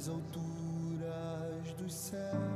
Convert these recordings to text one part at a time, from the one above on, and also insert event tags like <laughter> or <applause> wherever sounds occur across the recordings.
nas alturas dos céus,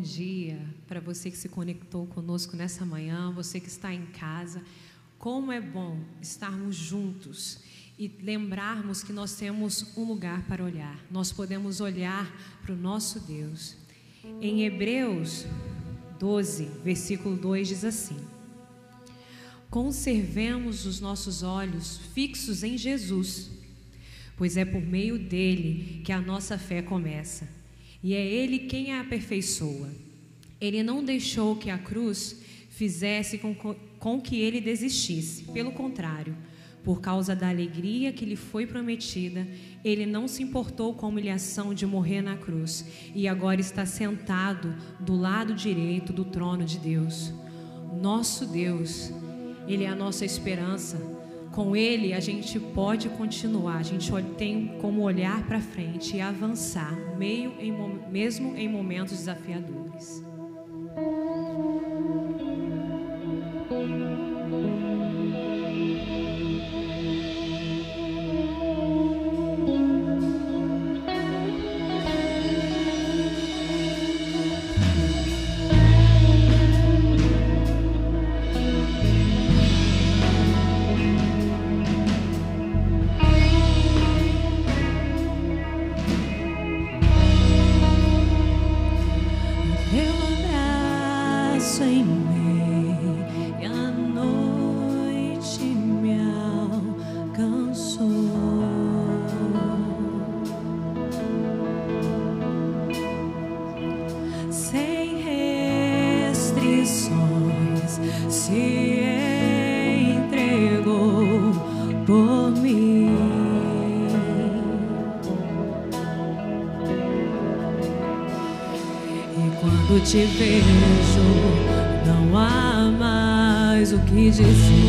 dia para você que se conectou conosco nessa manhã, você que está em casa. Como é bom estarmos juntos e lembrarmos que nós temos um lugar para olhar. Nós podemos olhar para o nosso Deus. Em Hebreus 12, versículo 2 diz assim: Conservemos os nossos olhos fixos em Jesus, pois é por meio dele que a nossa fé começa e é Ele quem a aperfeiçoa. Ele não deixou que a cruz fizesse com, com que ele desistisse. Pelo contrário, por causa da alegria que lhe foi prometida, ele não se importou com a humilhação de morrer na cruz e agora está sentado do lado direito do trono de Deus. Nosso Deus, Ele é a nossa esperança com Ele a gente pode continuar, a gente tem como olhar para frente e avançar, meio em, mesmo em momentos desafiadores. Mais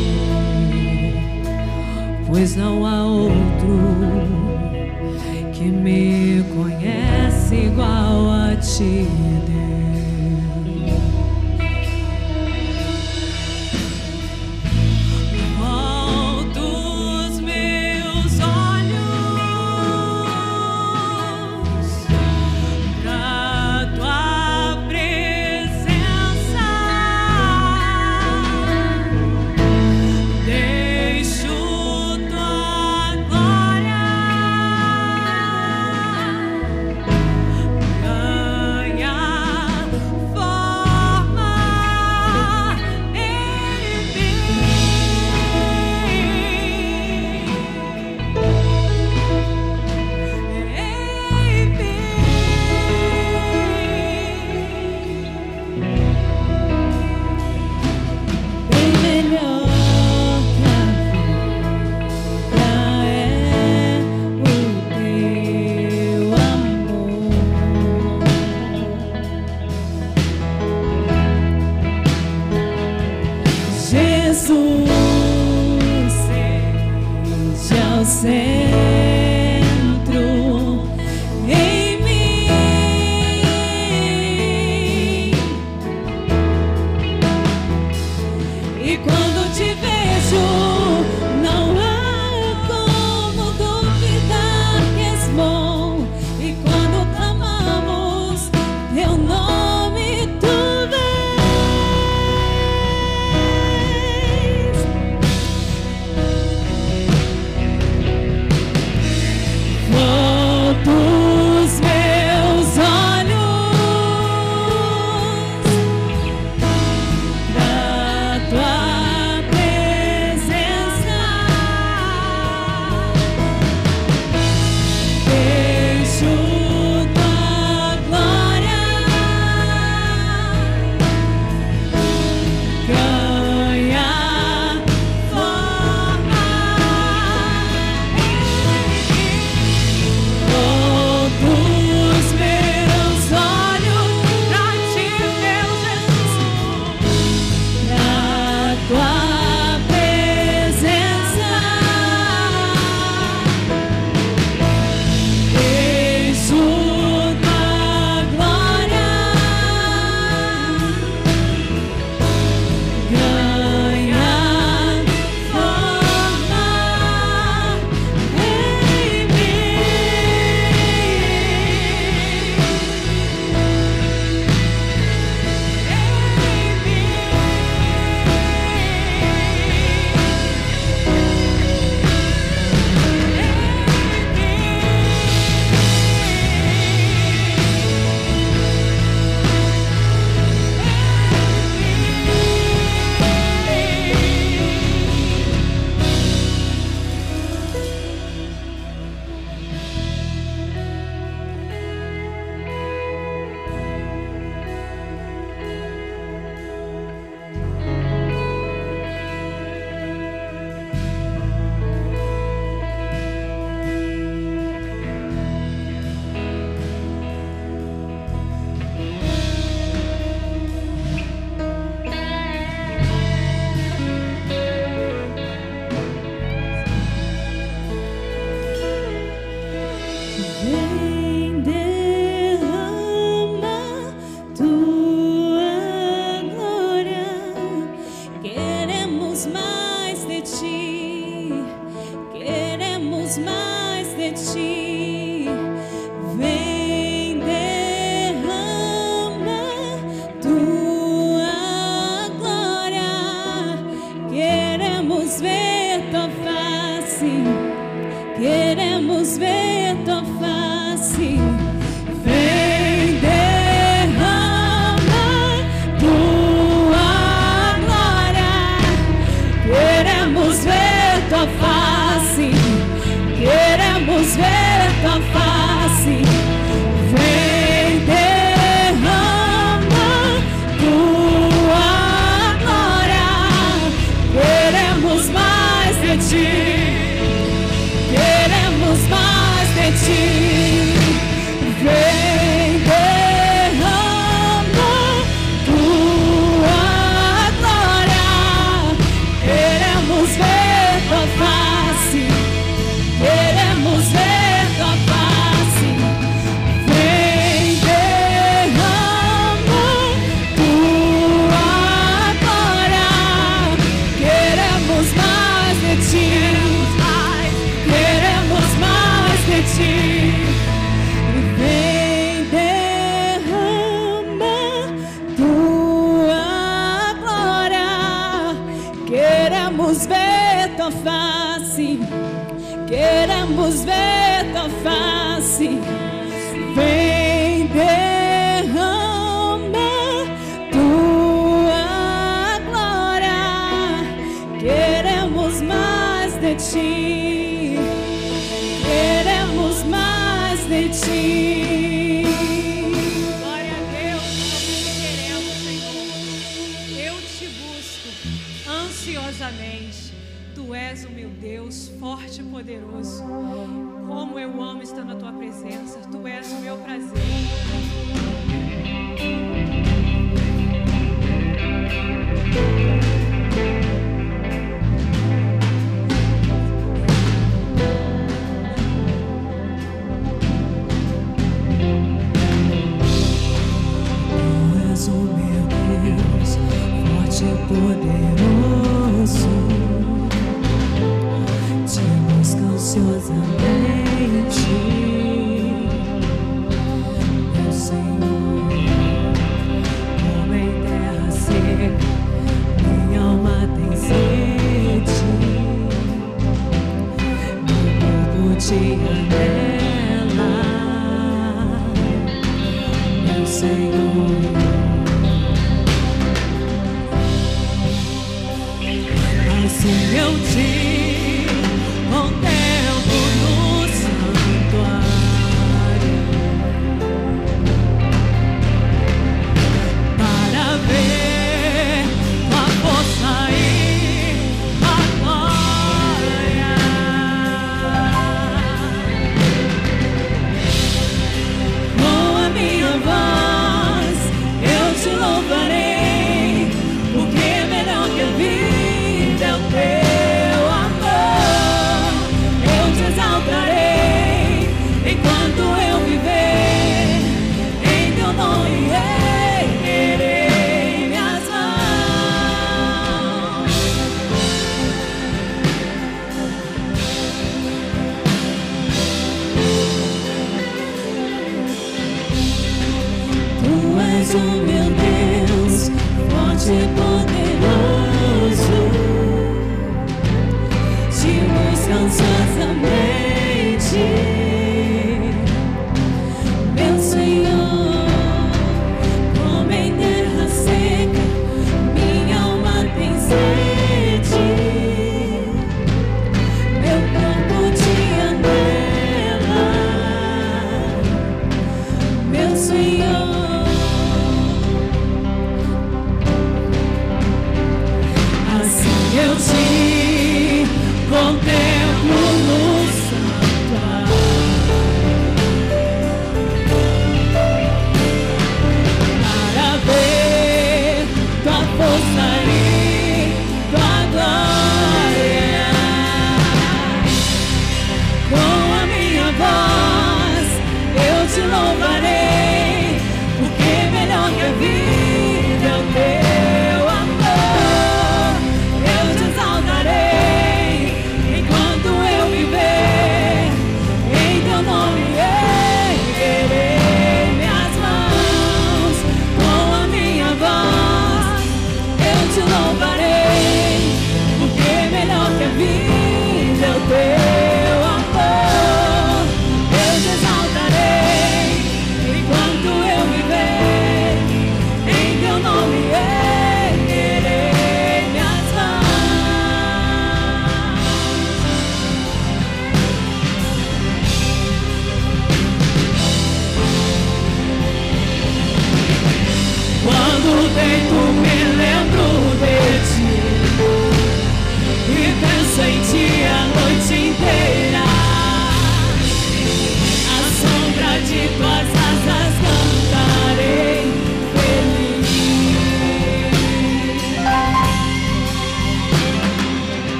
queremos ver tua face.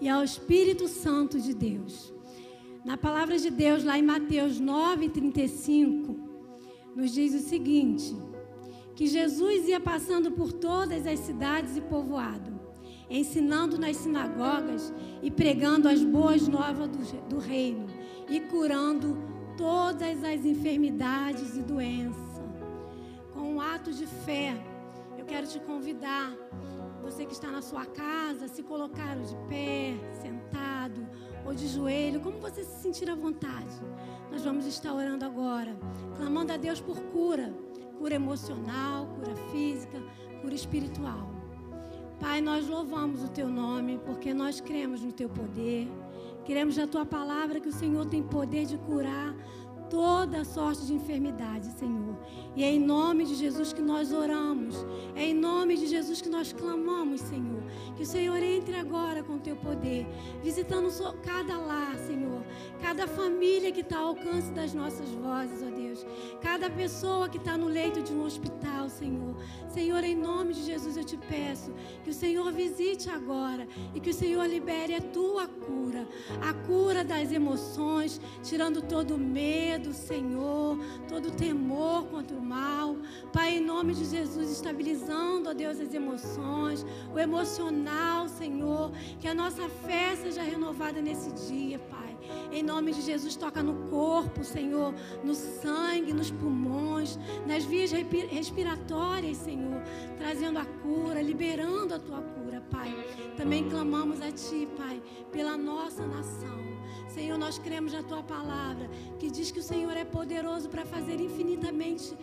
E ao Espírito Santo de Deus. Na palavra de Deus, lá em Mateus 9:35, nos diz o seguinte: que Jesus ia passando por todas as cidades e povoado, ensinando nas sinagogas e pregando as boas novas do, do reino e curando todas as enfermidades e doenças. Com um ato de fé, eu quero te convidar, você que está na sua casa, se colocar de pé, sentado ou de joelho, como você se sentir à vontade. Nós vamos estar orando agora, clamando a Deus por cura, cura emocional, cura física, cura espiritual. Pai, nós louvamos o teu nome porque nós cremos no teu poder. Queremos na tua palavra que o Senhor tem poder de curar toda sorte de enfermidade, Senhor. E é em nome de Jesus que nós oramos. É em nome de Jesus que nós clamamos, Senhor. Que o Senhor entre agora com o teu poder, visitando cada lar, Senhor. Cada família que está ao alcance das nossas vozes, ó Deus. Cada pessoa que está no leito de um hospital, Senhor. Senhor, em nome de Jesus eu te peço que o Senhor visite agora e que o Senhor libere a tua cura. A cura das emoções, tirando todo o medo, Senhor, todo o temor contra o mal. Pai, em nome de Jesus, estabilizando, ó Deus, as emoções, o emocional, Senhor. Que a nossa fé seja renovada nesse dia, Pai. Em nome de Jesus, toca no corpo, Senhor, no sangue, nos pulmões, nas vias respiratórias, Senhor, trazendo a cura, liberando a tua cura, Pai. Também clamamos a Ti, Pai, pela nossa nação. Senhor, nós cremos na tua palavra, que diz que o Senhor é poderoso para fazer infinitamente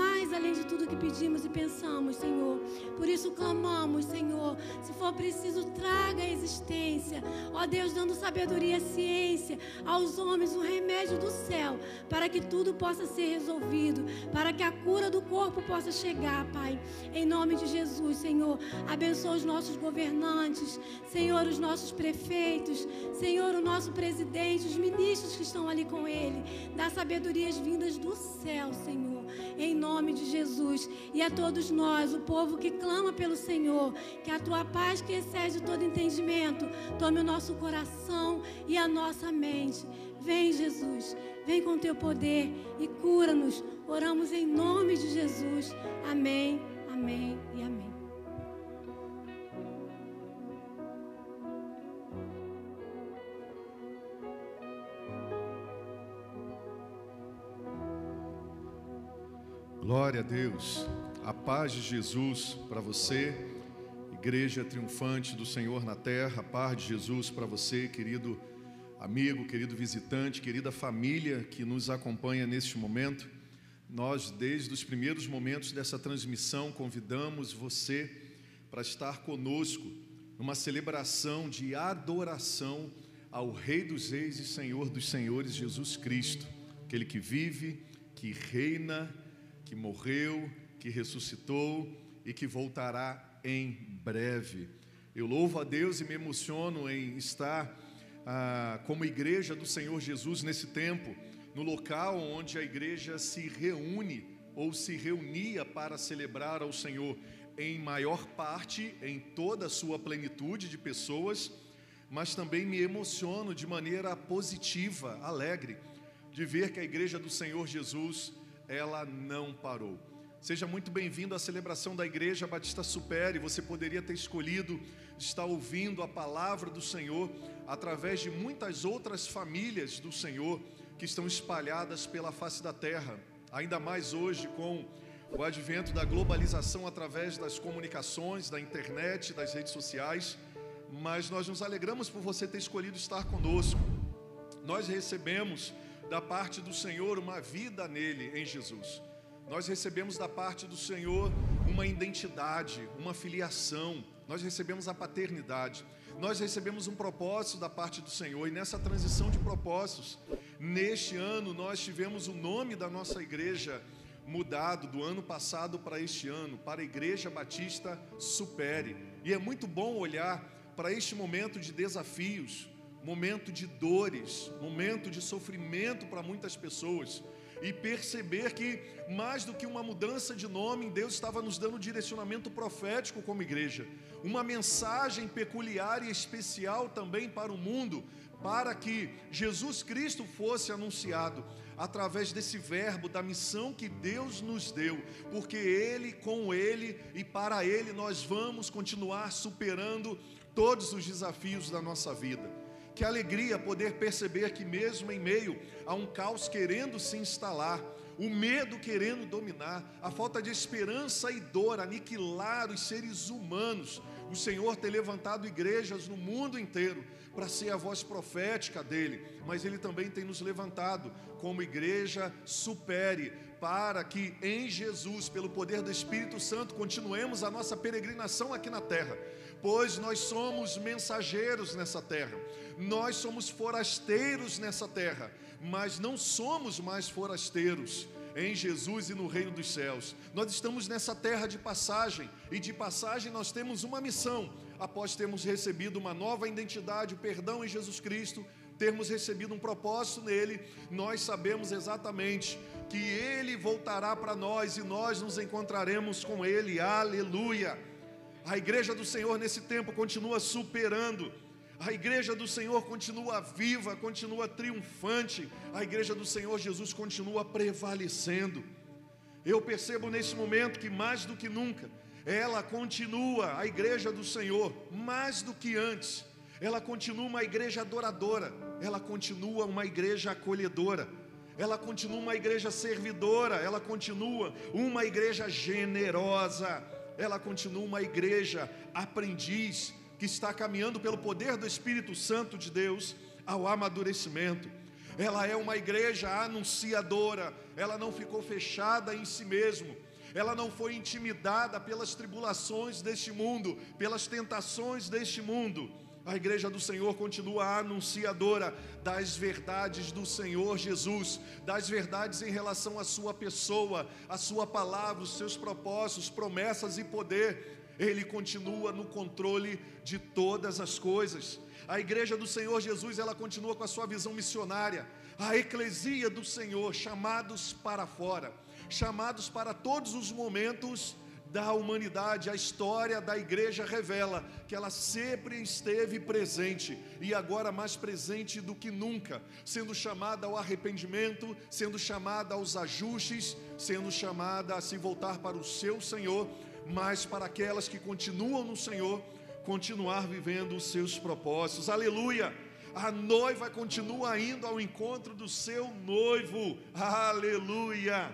mais além de tudo que pedimos e pensamos, Senhor. Por isso clamamos, Senhor, se for preciso, traga a existência, ó Deus, dando sabedoria e ciência aos homens, o remédio do céu, para que tudo possa ser resolvido, para que a cura do corpo possa chegar, Pai. Em nome de Jesus, Senhor, abençoa os nossos governantes, Senhor, os nossos prefeitos, Senhor, o nosso presidente os ministros que estão ali com ele. Dá sabedorias vindas do céu, Senhor, em nome de Jesus. E a todos nós, o povo que clama pelo Senhor, que a tua paz que excede todo entendimento, tome o nosso coração e a nossa mente. Vem, Jesus, vem com teu poder e cura-nos. Oramos em nome de Jesus. Amém, amém e amém. Glória a Deus. A paz de Jesus para você, igreja triunfante do Senhor na terra. A paz de Jesus para você, querido amigo, querido visitante, querida família que nos acompanha neste momento. Nós, desde os primeiros momentos dessa transmissão, convidamos você para estar conosco numa celebração de adoração ao Rei dos Reis e Senhor dos Senhores, Jesus Cristo, aquele que vive, que reina que morreu, que ressuscitou e que voltará em breve. Eu louvo a Deus e me emociono em estar ah, como igreja do Senhor Jesus nesse tempo, no local onde a igreja se reúne ou se reunia para celebrar ao Senhor, em maior parte, em toda a sua plenitude de pessoas, mas também me emociono de maneira positiva, alegre, de ver que a igreja do Senhor Jesus ela não parou. Seja muito bem-vindo à celebração da Igreja Batista Supere. Você poderia ter escolhido estar ouvindo a palavra do Senhor através de muitas outras famílias do Senhor que estão espalhadas pela face da terra. Ainda mais hoje com o advento da globalização através das comunicações, da internet, das redes sociais. Mas nós nos alegramos por você ter escolhido estar conosco. Nós recebemos da parte do Senhor uma vida nele, em Jesus. Nós recebemos da parte do Senhor uma identidade, uma filiação, nós recebemos a paternidade, nós recebemos um propósito da parte do Senhor, e nessa transição de propósitos, neste ano nós tivemos o nome da nossa igreja mudado do ano passado para este ano, para a Igreja Batista Supere. E é muito bom olhar para este momento de desafios, momento de dores, momento de sofrimento para muitas pessoas e perceber que mais do que uma mudança de nome, Deus estava nos dando direcionamento profético como igreja, uma mensagem peculiar e especial também para o mundo, para que Jesus Cristo fosse anunciado através desse verbo, da missão que Deus nos deu, porque Ele, com Ele e para Ele nós vamos continuar superando todos os desafios da nossa vida. Que alegria poder perceber que, mesmo em meio a um caos querendo se instalar, o medo querendo dominar, a falta de esperança e dor aniquilar os seres humanos, o Senhor tem levantado igrejas no mundo inteiro para ser a voz profética dele, mas ele também tem nos levantado como igreja supere para que em Jesus, pelo poder do Espírito Santo, continuemos a nossa peregrinação aqui na terra, pois nós somos mensageiros nessa terra. Nós somos forasteiros nessa terra, mas não somos mais forasteiros em Jesus e no reino dos céus. Nós estamos nessa terra de passagem, e de passagem nós temos uma missão. Após termos recebido uma nova identidade, o perdão em Jesus Cristo, termos recebido um propósito nele, nós sabemos exatamente que ele voltará para nós e nós nos encontraremos com ele. Aleluia! A igreja do Senhor nesse tempo continua superando a igreja do Senhor continua viva, continua triunfante, a igreja do Senhor Jesus continua prevalecendo. Eu percebo nesse momento que mais do que nunca, ela continua, a igreja do Senhor, mais do que antes, ela continua uma igreja adoradora, ela continua uma igreja acolhedora, ela continua uma igreja servidora, ela continua uma igreja generosa, ela continua uma igreja aprendiz, que está caminhando pelo poder do Espírito Santo de Deus ao amadurecimento. Ela é uma igreja anunciadora, ela não ficou fechada em si mesmo, ela não foi intimidada pelas tribulações deste mundo, pelas tentações deste mundo. A igreja do Senhor continua anunciadora das verdades do Senhor Jesus, das verdades em relação à sua pessoa, à sua palavra, os seus propósitos, promessas e poder. Ele continua no controle de todas as coisas. A igreja do Senhor Jesus, ela continua com a sua visão missionária. A eclesia do Senhor, chamados para fora, chamados para todos os momentos da humanidade, a história da igreja revela que ela sempre esteve presente e agora mais presente do que nunca, sendo chamada ao arrependimento, sendo chamada aos ajustes, sendo chamada a se voltar para o seu Senhor mas para aquelas que continuam no Senhor, continuar vivendo os seus propósitos. Aleluia! A noiva continua indo ao encontro do seu noivo. Aleluia!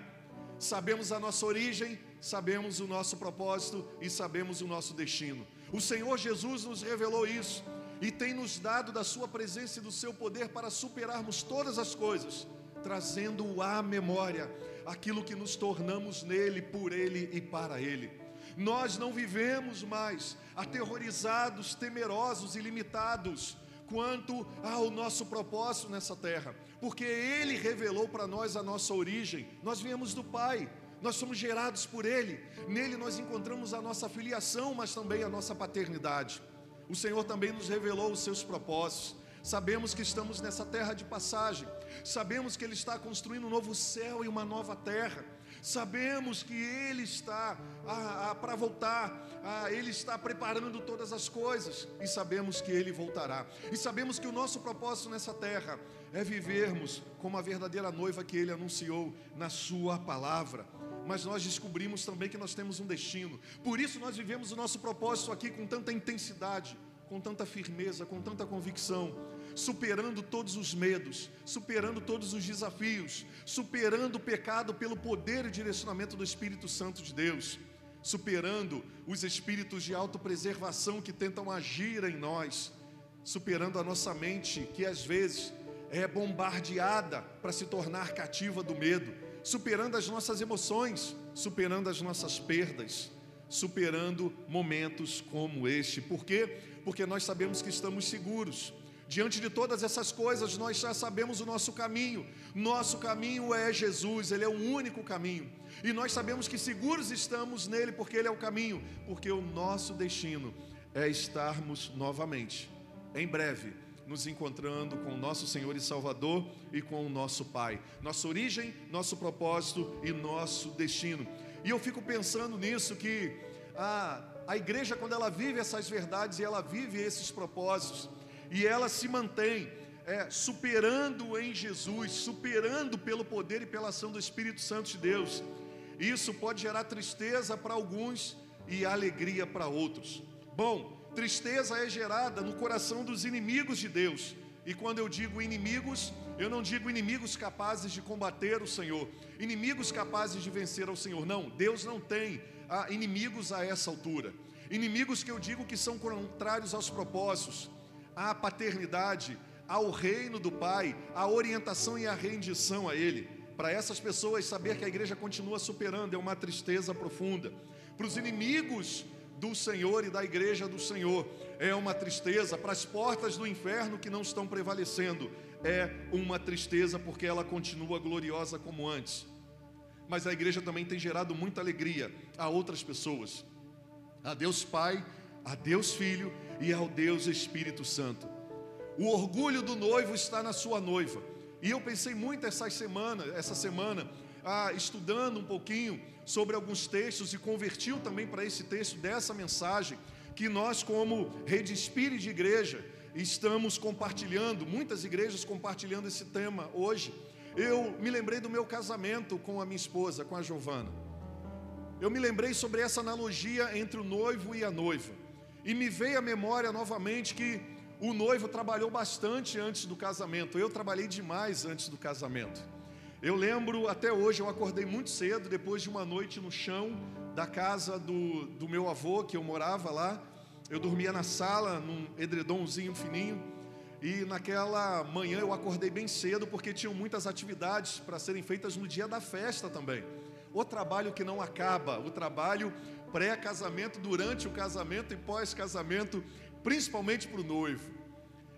Sabemos a nossa origem, sabemos o nosso propósito e sabemos o nosso destino. O Senhor Jesus nos revelou isso e tem nos dado da sua presença e do seu poder para superarmos todas as coisas, trazendo à memória aquilo que nos tornamos nele, por ele e para ele. Nós não vivemos mais aterrorizados, temerosos e limitados quanto ao nosso propósito nessa terra, porque Ele revelou para nós a nossa origem. Nós viemos do Pai, nós somos gerados por Ele, nele nós encontramos a nossa filiação, mas também a nossa paternidade. O Senhor também nos revelou os seus propósitos. Sabemos que estamos nessa terra de passagem, sabemos que Ele está construindo um novo céu e uma nova terra sabemos que Ele está para voltar, Ele está preparando todas as coisas, e sabemos que Ele voltará, e sabemos que o nosso propósito nessa terra é vivermos como a verdadeira noiva que Ele anunciou na Sua palavra. Mas nós descobrimos também que nós temos um destino, por isso nós vivemos o nosso propósito aqui com tanta intensidade, com tanta firmeza, com tanta convicção superando todos os medos, superando todos os desafios, superando o pecado pelo poder e direcionamento do Espírito Santo de Deus, superando os espíritos de autopreservação que tentam agir em nós, superando a nossa mente que às vezes é bombardeada para se tornar cativa do medo, superando as nossas emoções, superando as nossas perdas, superando momentos como este. Por quê? Porque nós sabemos que estamos seguros Diante de todas essas coisas, nós já sabemos o nosso caminho. Nosso caminho é Jesus, Ele é o único caminho. E nós sabemos que seguros estamos nele, porque Ele é o caminho, porque o nosso destino é estarmos novamente, em breve, nos encontrando com o nosso Senhor e Salvador e com o nosso Pai. Nossa origem, nosso propósito e nosso destino. E eu fico pensando nisso que a, a igreja, quando ela vive essas verdades e ela vive esses propósitos, e ela se mantém é, superando em Jesus, superando pelo poder e pela ação do Espírito Santo de Deus. Isso pode gerar tristeza para alguns e alegria para outros. Bom, tristeza é gerada no coração dos inimigos de Deus. E quando eu digo inimigos, eu não digo inimigos capazes de combater o Senhor, inimigos capazes de vencer ao Senhor. Não, Deus não tem ah, inimigos a essa altura. Inimigos que eu digo que são contrários aos propósitos, à paternidade, ao reino do Pai, à orientação e à rendição a Ele. Para essas pessoas, saber que a igreja continua superando é uma tristeza profunda. Para os inimigos do Senhor e da igreja do Senhor, é uma tristeza. Para as portas do inferno que não estão prevalecendo, é uma tristeza porque ela continua gloriosa como antes. Mas a igreja também tem gerado muita alegria a outras pessoas. A Deus Pai, a Deus Filho e ao Deus Espírito Santo. O orgulho do noivo está na sua noiva. E eu pensei muito essa semana, essa semana, ah, estudando um pouquinho sobre alguns textos e convertiu também para esse texto dessa mensagem que nós como rede espírita de igreja estamos compartilhando, muitas igrejas compartilhando esse tema hoje. Eu me lembrei do meu casamento com a minha esposa, com a Giovana. Eu me lembrei sobre essa analogia entre o noivo e a noiva. E me veio à memória novamente que o noivo trabalhou bastante antes do casamento. Eu trabalhei demais antes do casamento. Eu lembro até hoje, eu acordei muito cedo, depois de uma noite no chão da casa do, do meu avô, que eu morava lá. Eu dormia na sala, num edredomzinho fininho. E naquela manhã eu acordei bem cedo, porque tinham muitas atividades para serem feitas no dia da festa também. O trabalho que não acaba, o trabalho pré-casamento, durante o casamento e pós-casamento, principalmente para o noivo.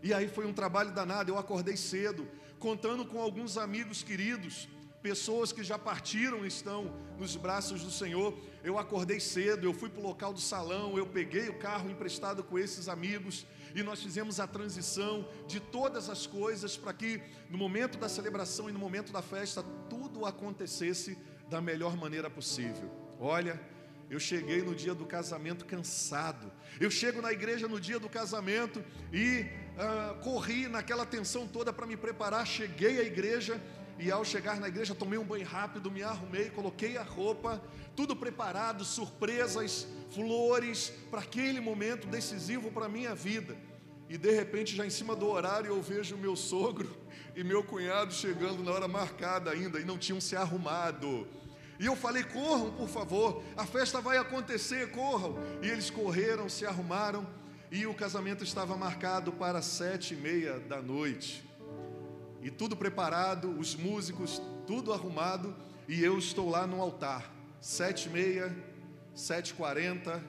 E aí foi um trabalho danado. Eu acordei cedo, contando com alguns amigos queridos, pessoas que já partiram estão nos braços do Senhor. Eu acordei cedo, eu fui para o local do salão, eu peguei o carro emprestado com esses amigos e nós fizemos a transição de todas as coisas para que no momento da celebração e no momento da festa tudo acontecesse da melhor maneira possível. Olha, eu cheguei no dia do casamento cansado. Eu chego na igreja no dia do casamento e uh, corri naquela tensão toda para me preparar. Cheguei à igreja e ao chegar na igreja tomei um banho rápido, me arrumei, coloquei a roupa, tudo preparado, surpresas, flores para aquele momento decisivo para a minha vida. E de repente, já em cima do horário, eu vejo meu sogro <laughs> e meu cunhado chegando na hora marcada ainda e não tinham se arrumado. E eu falei: corram, por favor, a festa vai acontecer, corram. E eles correram, se arrumaram, e o casamento estava marcado para sete e meia da noite. E tudo preparado, os músicos, tudo arrumado, e eu estou lá no altar. Sete e meia, sete e quarenta,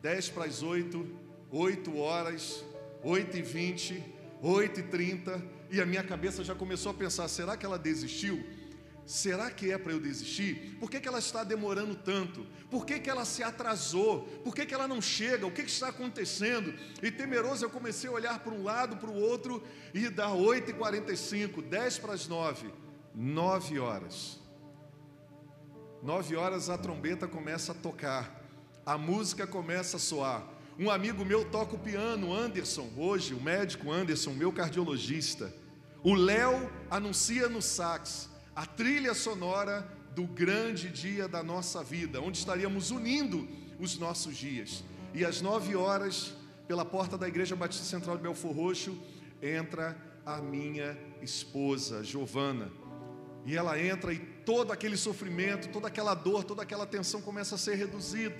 dez para as oito, oito horas, oito e vinte, oito e trinta, e a minha cabeça já começou a pensar: será que ela desistiu? Será que é para eu desistir? Por que, que ela está demorando tanto? Por que, que ela se atrasou? Por que, que ela não chega? O que, que está acontecendo? E temeroso eu comecei a olhar para um lado, para o outro, e dá 8h45, 10 para as 9, 9 horas. 9 horas a trombeta começa a tocar, a música começa a soar. Um amigo meu toca o piano, Anderson, hoje, o médico Anderson, meu cardiologista. O Léo anuncia no sax a trilha sonora do grande dia da nossa vida, onde estaríamos unindo os nossos dias. E às nove horas, pela porta da Igreja Batista Central de Belfor Roxo, entra a minha esposa, Giovana. E ela entra e todo aquele sofrimento, toda aquela dor, toda aquela tensão começa a ser reduzida.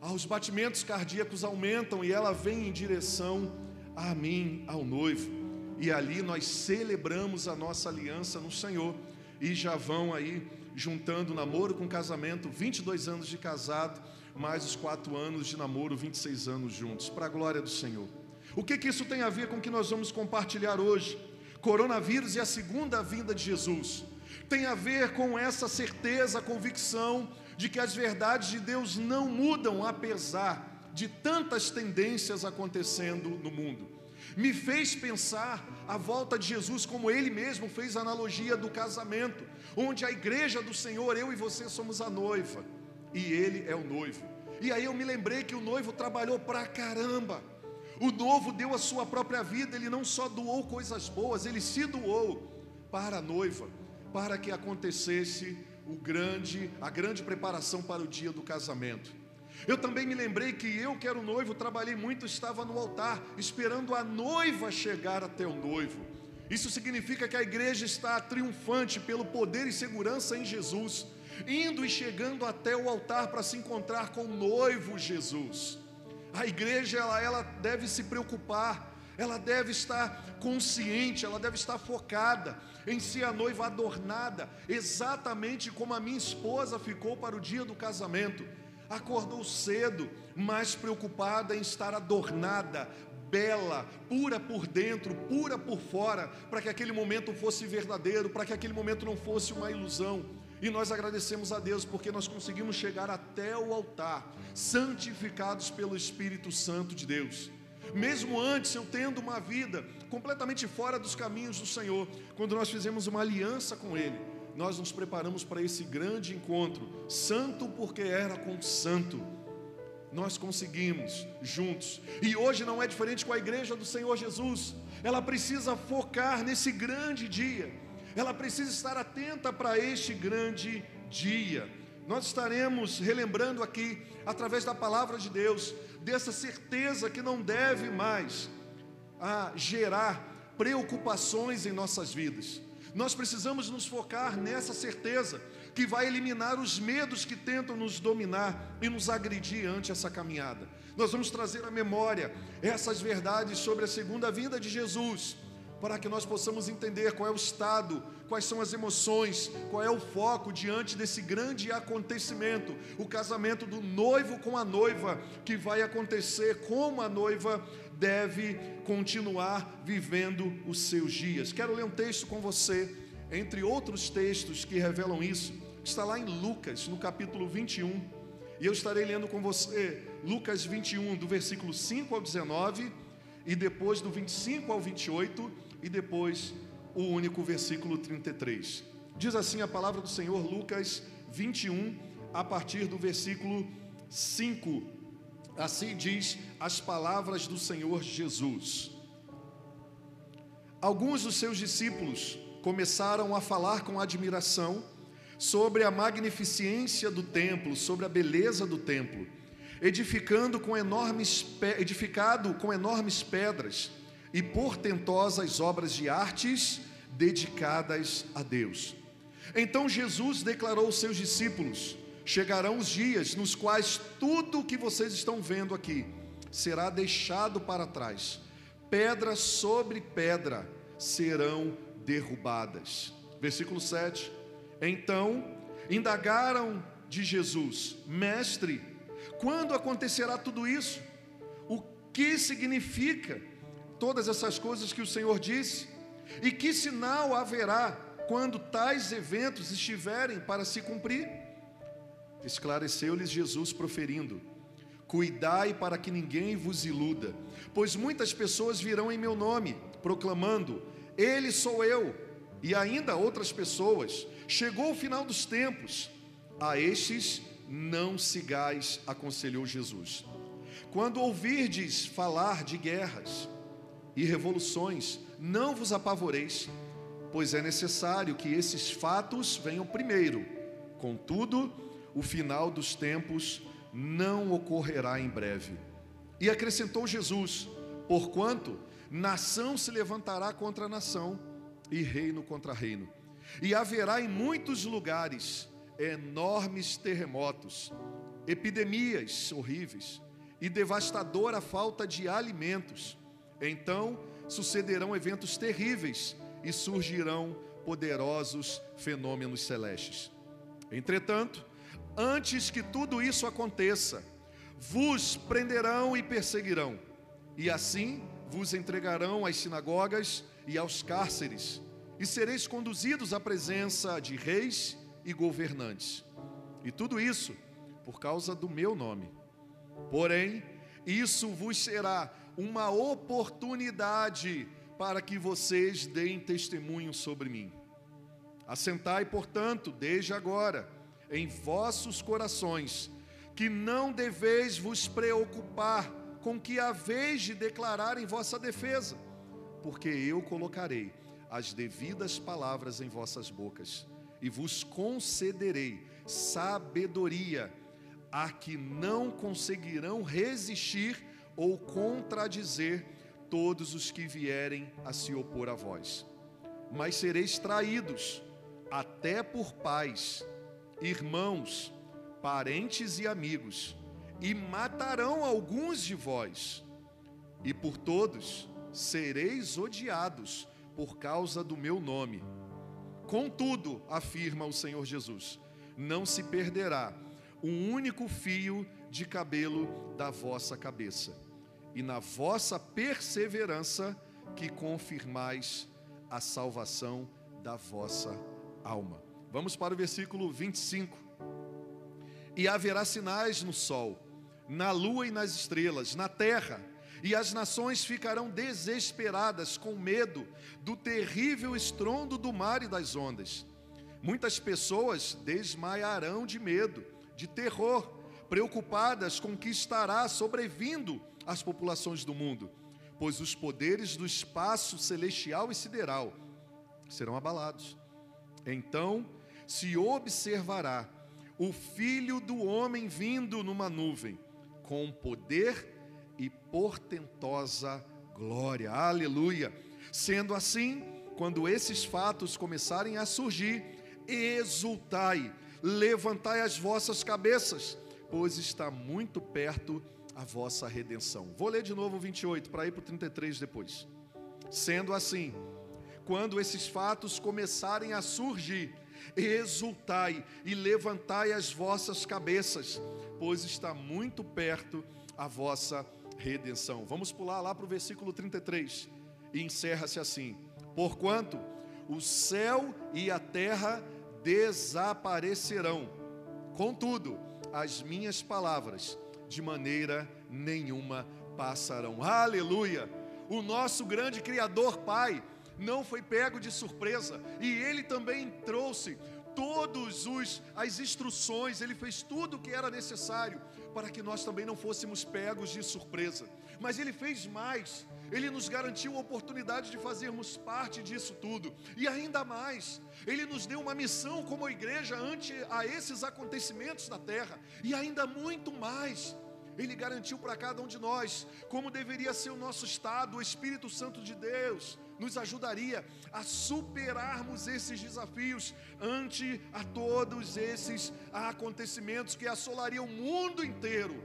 Os batimentos cardíacos aumentam e ela vem em direção a mim, ao noivo. E ali nós celebramos a nossa aliança no Senhor e já vão aí juntando namoro com casamento, 22 anos de casado, mais os 4 anos de namoro, 26 anos juntos, para a glória do Senhor. O que, que isso tem a ver com o que nós vamos compartilhar hoje? Coronavírus e a segunda vinda de Jesus. Tem a ver com essa certeza, convicção de que as verdades de Deus não mudam apesar de tantas tendências acontecendo no mundo. Me fez pensar a volta de Jesus, como ele mesmo fez a analogia do casamento, onde a igreja do Senhor, eu e você somos a noiva, e ele é o noivo. E aí eu me lembrei que o noivo trabalhou pra caramba. O novo deu a sua própria vida, ele não só doou coisas boas, ele se doou para a noiva, para que acontecesse o grande, a grande preparação para o dia do casamento. Eu também me lembrei que eu, que era o noivo, trabalhei muito, estava no altar, esperando a noiva chegar até o noivo. Isso significa que a igreja está triunfante pelo poder e segurança em Jesus, indo e chegando até o altar para se encontrar com o noivo Jesus. A igreja ela, ela deve se preocupar, ela deve estar consciente, ela deve estar focada em ser a noiva adornada, exatamente como a minha esposa ficou para o dia do casamento. Acordou cedo, mais preocupada em estar adornada, bela, pura por dentro, pura por fora, para que aquele momento fosse verdadeiro, para que aquele momento não fosse uma ilusão. E nós agradecemos a Deus porque nós conseguimos chegar até o altar, santificados pelo Espírito Santo de Deus. Mesmo antes eu tendo uma vida completamente fora dos caminhos do Senhor, quando nós fizemos uma aliança com Ele, nós nos preparamos para esse grande encontro, santo porque era com santo. Nós conseguimos juntos, e hoje não é diferente com a igreja do Senhor Jesus, ela precisa focar nesse grande dia, ela precisa estar atenta para este grande dia. Nós estaremos relembrando aqui, através da palavra de Deus, dessa certeza que não deve mais a gerar preocupações em nossas vidas. Nós precisamos nos focar nessa certeza que vai eliminar os medos que tentam nos dominar e nos agredir ante essa caminhada. Nós vamos trazer à memória essas verdades sobre a segunda vinda de Jesus, para que nós possamos entender qual é o estado, quais são as emoções, qual é o foco diante desse grande acontecimento, o casamento do noivo com a noiva, que vai acontecer como a noiva deve continuar vivendo os seus dias. Quero ler um texto com você, entre outros textos que revelam isso, está lá em Lucas, no capítulo 21, e eu estarei lendo com você Lucas 21, do versículo 5 ao 19, e depois do 25 ao 28, e depois o único versículo 33. Diz assim a palavra do Senhor, Lucas 21, a partir do versículo 5 Assim diz as palavras do Senhor Jesus. Alguns dos seus discípulos começaram a falar com admiração sobre a magnificência do templo, sobre a beleza do templo, edificando com enormes, edificado com enormes pedras e portentosas obras de artes dedicadas a Deus. Então Jesus declarou aos seus discípulos: chegarão os dias nos quais tudo o que vocês estão vendo aqui será deixado para trás, pedra sobre pedra serão derrubadas. Versículo 7. Então indagaram de Jesus: Mestre, quando acontecerá tudo isso? O que significa todas essas coisas que o Senhor disse? E que sinal haverá quando tais eventos estiverem para se cumprir? Esclareceu-lhes Jesus, proferindo: Cuidai para que ninguém vos iluda, pois muitas pessoas virão em meu nome, proclamando: Ele sou eu, e ainda outras pessoas. Chegou o final dos tempos, a estes não sigais, aconselhou Jesus. Quando ouvirdes falar de guerras e revoluções, não vos apavoreis, pois é necessário que esses fatos venham primeiro. Contudo, o final dos tempos não ocorrerá em breve. E acrescentou Jesus: Porquanto nação se levantará contra nação e reino contra reino, e haverá em muitos lugares enormes terremotos, epidemias horríveis e devastadora falta de alimentos. Então sucederão eventos terríveis e surgirão poderosos fenômenos celestes. Entretanto, Antes que tudo isso aconteça, vos prenderão e perseguirão, e assim vos entregarão às sinagogas e aos cárceres, e sereis conduzidos à presença de reis e governantes. E tudo isso por causa do meu nome. Porém, isso vos será uma oportunidade para que vocês deem testemunho sobre mim. Assentai, portanto, desde agora, em vossos corações, que não deveis vos preocupar com que haveis de declarar em vossa defesa, porque eu colocarei as devidas palavras em vossas bocas e vos concederei sabedoria a que não conseguirão resistir ou contradizer todos os que vierem a se opor a vós. Mas sereis traídos até por pais, irmãos, parentes e amigos, e matarão alguns de vós, e por todos sereis odiados por causa do meu nome. Contudo, afirma o Senhor Jesus, não se perderá um único fio de cabelo da vossa cabeça, e na vossa perseverança que confirmais a salvação da vossa alma. Vamos para o versículo 25. E haverá sinais no sol, na lua e nas estrelas, na terra, e as nações ficarão desesperadas com medo do terrível estrondo do mar e das ondas. Muitas pessoas desmaiarão de medo, de terror, preocupadas com o que estará sobrevindo às populações do mundo, pois os poderes do espaço celestial e sideral serão abalados. Então se observará o filho do homem vindo numa nuvem, com poder e portentosa glória. Aleluia. Sendo assim, quando esses fatos começarem a surgir, exultai, levantai as vossas cabeças, pois está muito perto a vossa redenção. Vou ler de novo o 28 para ir para o 33 depois. Sendo assim, quando esses fatos começarem a surgir, exultai e levantai as vossas cabeças, pois está muito perto a vossa redenção. Vamos pular lá para o versículo 33 e encerra-se assim: Porquanto o céu e a terra desaparecerão, contudo, as minhas palavras de maneira nenhuma passarão. Aleluia! O nosso grande Criador Pai não foi pego de surpresa e ele também trouxe todos os as instruções, ele fez tudo o que era necessário para que nós também não fôssemos pegos de surpresa. Mas ele fez mais. Ele nos garantiu a oportunidade de fazermos parte disso tudo. E ainda mais, ele nos deu uma missão como igreja ante a esses acontecimentos da terra. E ainda muito mais. Ele garantiu para cada um de nós como deveria ser o nosso estado, o Espírito Santo de Deus nos ajudaria a superarmos esses desafios ante a todos esses acontecimentos que assolariam o mundo inteiro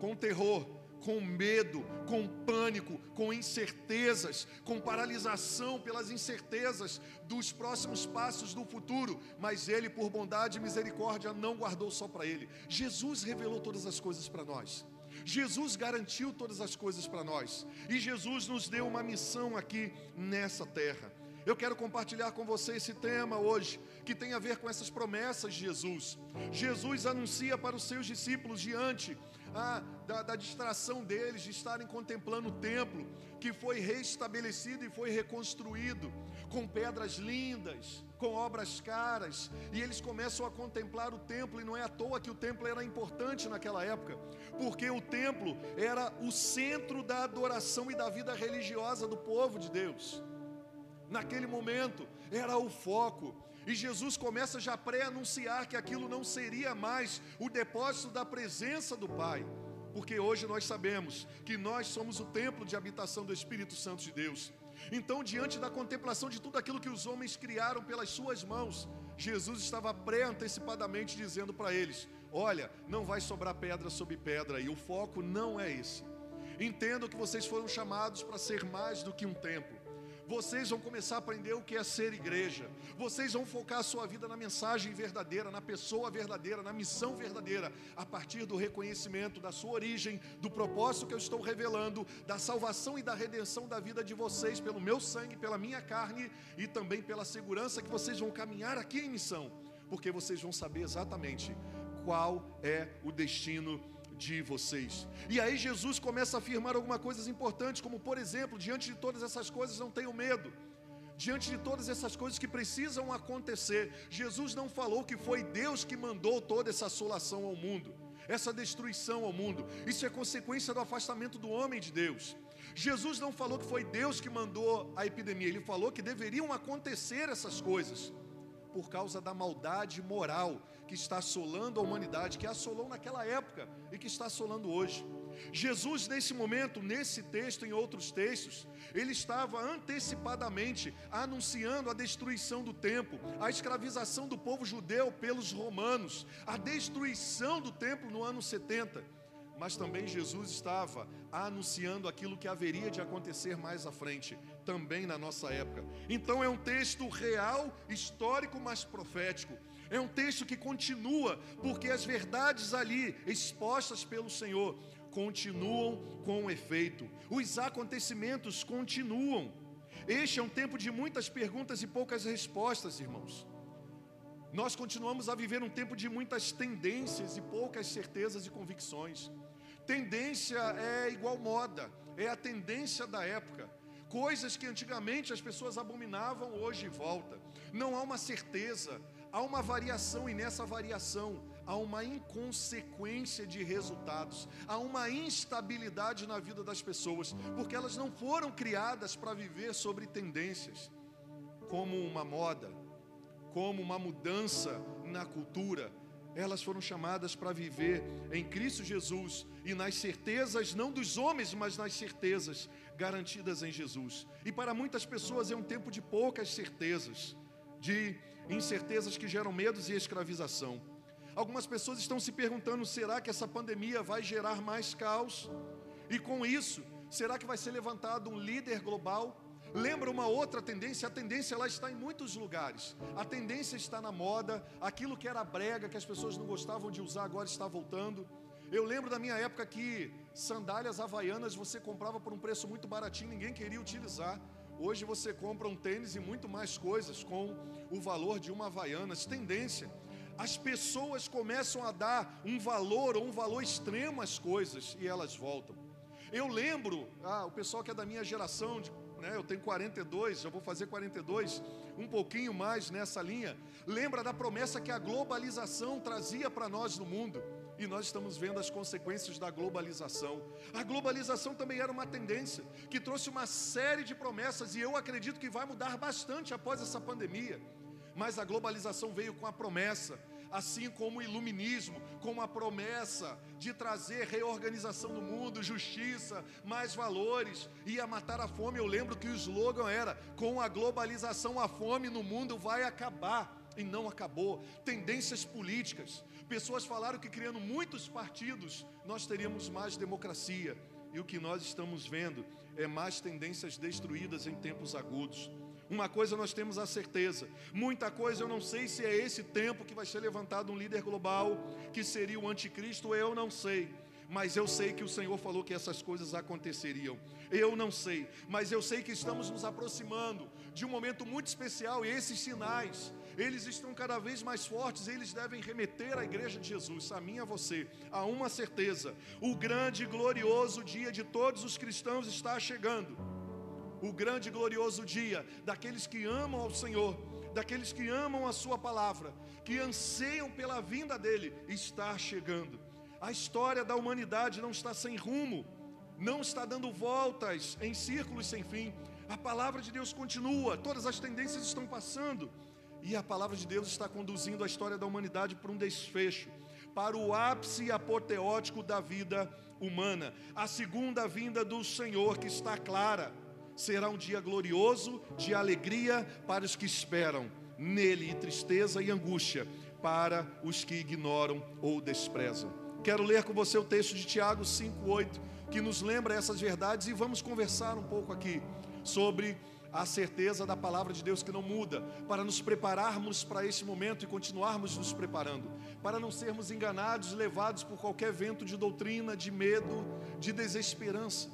com terror, com medo, com pânico, com incertezas, com paralisação pelas incertezas dos próximos passos do futuro, mas Ele, por bondade e misericórdia, não guardou só para Ele. Jesus revelou todas as coisas para nós. Jesus garantiu todas as coisas para nós e Jesus nos deu uma missão aqui nessa terra. Eu quero compartilhar com você esse tema hoje, que tem a ver com essas promessas de Jesus. Jesus anuncia para os seus discípulos diante ah, da, da distração deles de estarem contemplando o templo, que foi restabelecido e foi reconstruído, com pedras lindas, com obras caras, e eles começam a contemplar o templo, e não é à toa que o templo era importante naquela época, porque o templo era o centro da adoração e da vida religiosa do povo de Deus. Naquele momento era o foco, e Jesus começa já a pré-anunciar que aquilo não seria mais o depósito da presença do Pai, porque hoje nós sabemos que nós somos o templo de habitação do Espírito Santo de Deus. Então, diante da contemplação de tudo aquilo que os homens criaram pelas suas mãos, Jesus estava pré-antecipadamente dizendo para eles: Olha, não vai sobrar pedra sobre pedra, e o foco não é esse. Entendo que vocês foram chamados para ser mais do que um templo. Vocês vão começar a aprender o que é ser igreja. Vocês vão focar a sua vida na mensagem verdadeira, na pessoa verdadeira, na missão verdadeira, a partir do reconhecimento da sua origem, do propósito que eu estou revelando, da salvação e da redenção da vida de vocês pelo meu sangue, pela minha carne e também pela segurança que vocês vão caminhar aqui em missão, porque vocês vão saber exatamente qual é o destino de vocês. E aí Jesus começa a afirmar algumas coisas importantes, como por exemplo, diante de todas essas coisas não tenham medo. Diante de todas essas coisas que precisam acontecer, Jesus não falou que foi Deus que mandou toda essa assolação ao mundo, essa destruição ao mundo. Isso é consequência do afastamento do homem de Deus. Jesus não falou que foi Deus que mandou a epidemia, ele falou que deveriam acontecer essas coisas por causa da maldade moral que está assolando a humanidade, que assolou naquela época e que está assolando hoje. Jesus, nesse momento, nesse texto, em outros textos, ele estava antecipadamente anunciando a destruição do templo, a escravização do povo judeu pelos romanos, a destruição do templo no ano 70 mas também Jesus estava anunciando aquilo que haveria de acontecer mais à frente, também na nossa época. Então é um texto real, histórico, mas profético. É um texto que continua, porque as verdades ali expostas pelo Senhor continuam com efeito. Os acontecimentos continuam. Este é um tempo de muitas perguntas e poucas respostas, irmãos. Nós continuamos a viver um tempo de muitas tendências e poucas certezas e convicções. Tendência é igual moda, é a tendência da época. Coisas que antigamente as pessoas abominavam, hoje volta. Não há uma certeza, há uma variação, e nessa variação há uma inconsequência de resultados, há uma instabilidade na vida das pessoas, porque elas não foram criadas para viver sobre tendências, como uma moda, como uma mudança na cultura, elas foram chamadas para viver em Cristo Jesus e nas certezas, não dos homens, mas nas certezas garantidas em Jesus. E para muitas pessoas é um tempo de poucas certezas, de incertezas que geram medos e escravização. Algumas pessoas estão se perguntando: será que essa pandemia vai gerar mais caos? E com isso, será que vai ser levantado um líder global Lembra uma outra tendência? A tendência ela está em muitos lugares. A tendência está na moda, aquilo que era brega, que as pessoas não gostavam de usar, agora está voltando. Eu lembro da minha época que sandálias havaianas você comprava por um preço muito baratinho, ninguém queria utilizar. Hoje você compra um tênis e muito mais coisas com o valor de uma havaianas. Tendência. As pessoas começam a dar um valor ou um valor extremo às coisas e elas voltam. Eu lembro, ah, o pessoal que é da minha geração, de né? Eu tenho 42, já vou fazer 42, um pouquinho mais nessa linha. Lembra da promessa que a globalização trazia para nós no mundo? E nós estamos vendo as consequências da globalização. A globalização também era uma tendência que trouxe uma série de promessas e eu acredito que vai mudar bastante após essa pandemia. Mas a globalização veio com a promessa assim como o iluminismo, com a promessa de trazer reorganização no mundo, justiça, mais valores, ia matar a fome. Eu lembro que o slogan era: com a globalização, a fome no mundo vai acabar. E não acabou. Tendências políticas. Pessoas falaram que criando muitos partidos, nós teríamos mais democracia. E o que nós estamos vendo é mais tendências destruídas em tempos agudos. Uma coisa nós temos a certeza, muita coisa eu não sei se é esse tempo que vai ser levantado um líder global, que seria o anticristo, eu não sei. Mas eu sei que o Senhor falou que essas coisas aconteceriam. Eu não sei, mas eu sei que estamos nos aproximando de um momento muito especial e esses sinais, eles estão cada vez mais fortes, eles devem remeter à igreja de Jesus, a mim e a você, a uma certeza: o grande e glorioso dia de todos os cristãos está chegando o grande e glorioso dia daqueles que amam ao Senhor, daqueles que amam a Sua palavra, que anseiam pela vinda dEle, está chegando. A história da humanidade não está sem rumo, não está dando voltas em círculos sem fim. A palavra de Deus continua, todas as tendências estão passando, e a palavra de Deus está conduzindo a história da humanidade para um desfecho, para o ápice apoteótico da vida humana, a segunda vinda do Senhor que está clara será um dia glorioso de alegria para os que esperam nele, e tristeza e angústia para os que ignoram ou desprezam. Quero ler com você o texto de Tiago 5,8, que nos lembra essas verdades, e vamos conversar um pouco aqui sobre a certeza da palavra de Deus que não muda, para nos prepararmos para esse momento e continuarmos nos preparando, para não sermos enganados, levados por qualquer vento de doutrina, de medo, de desesperança,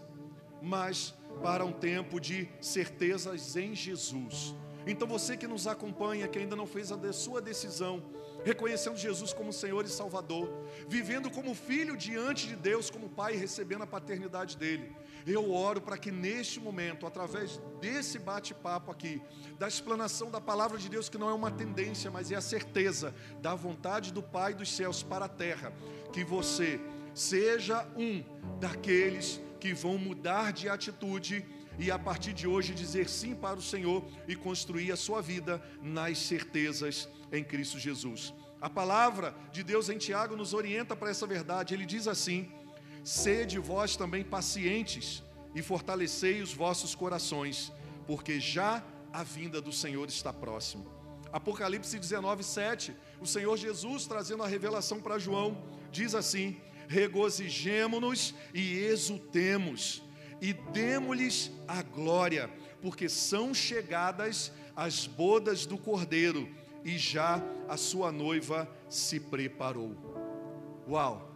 mas para um tempo de certezas em Jesus. Então você que nos acompanha, que ainda não fez a sua decisão, reconhecendo Jesus como Senhor e Salvador, vivendo como filho diante de Deus, como pai, recebendo a paternidade dele. Eu oro para que neste momento, através desse bate-papo aqui, da explanação da palavra de Deus, que não é uma tendência, mas é a certeza da vontade do Pai dos céus para a terra, que você seja um daqueles que vão mudar de atitude e a partir de hoje dizer sim para o Senhor e construir a sua vida nas certezas em Cristo Jesus. A palavra de Deus em Tiago nos orienta para essa verdade. Ele diz assim: Sede vós também pacientes e fortalecei os vossos corações, porque já a vinda do Senhor está próximo. Apocalipse 19, 7, o Senhor Jesus trazendo a revelação para João, diz assim: Regozijemo-nos e exultemos, e demo-lhes a glória, porque são chegadas as bodas do Cordeiro, e já a sua noiva se preparou. Uau!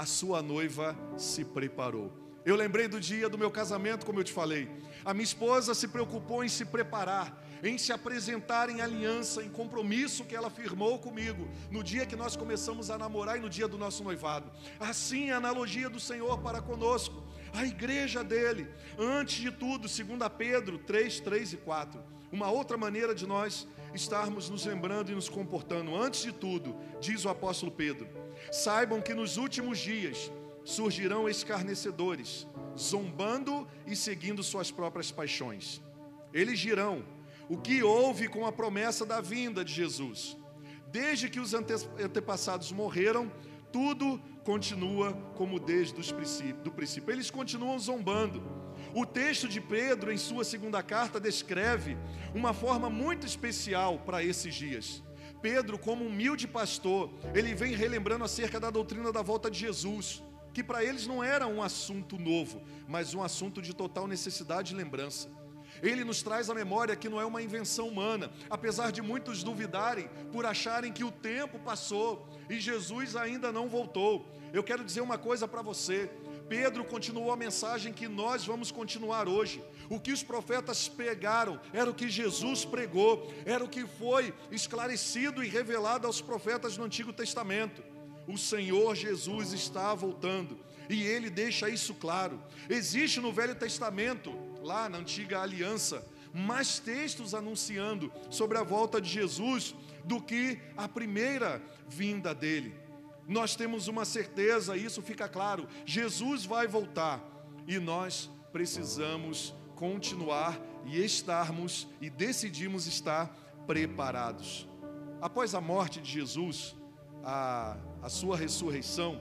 A sua noiva se preparou. Eu lembrei do dia do meu casamento, como eu te falei. A minha esposa se preocupou em se preparar, em se apresentar em aliança, em compromisso que ela firmou comigo no dia que nós começamos a namorar e no dia do nosso noivado. Assim, a analogia do Senhor para conosco, a igreja dele, antes de tudo, segundo Pedro 3, 3 e 4. Uma outra maneira de nós estarmos nos lembrando e nos comportando. Antes de tudo, diz o apóstolo Pedro: saibam que nos últimos dias surgirão escarnecedores, zombando e seguindo suas próprias paixões. Eles dirão: o que houve com a promessa da vinda de Jesus? Desde que os antepassados morreram, tudo continua como desde o princípio, princípio. Eles continuam zombando. O texto de Pedro, em sua segunda carta, descreve uma forma muito especial para esses dias. Pedro, como humilde pastor, ele vem relembrando acerca da doutrina da volta de Jesus, que para eles não era um assunto novo, mas um assunto de total necessidade e lembrança. Ele nos traz a memória que não é uma invenção humana, apesar de muitos duvidarem por acharem que o tempo passou e Jesus ainda não voltou. Eu quero dizer uma coisa para você: Pedro continuou a mensagem que nós vamos continuar hoje. O que os profetas pegaram era o que Jesus pregou, era o que foi esclarecido e revelado aos profetas no Antigo Testamento. O Senhor Jesus está voltando e ele deixa isso claro. Existe no Velho Testamento, lá na antiga aliança, mais textos anunciando sobre a volta de Jesus do que a primeira vinda dele nós temos uma certeza, isso fica claro: Jesus vai voltar e nós precisamos continuar e estarmos e decidimos estar preparados. Após a morte de Jesus, a, a sua ressurreição,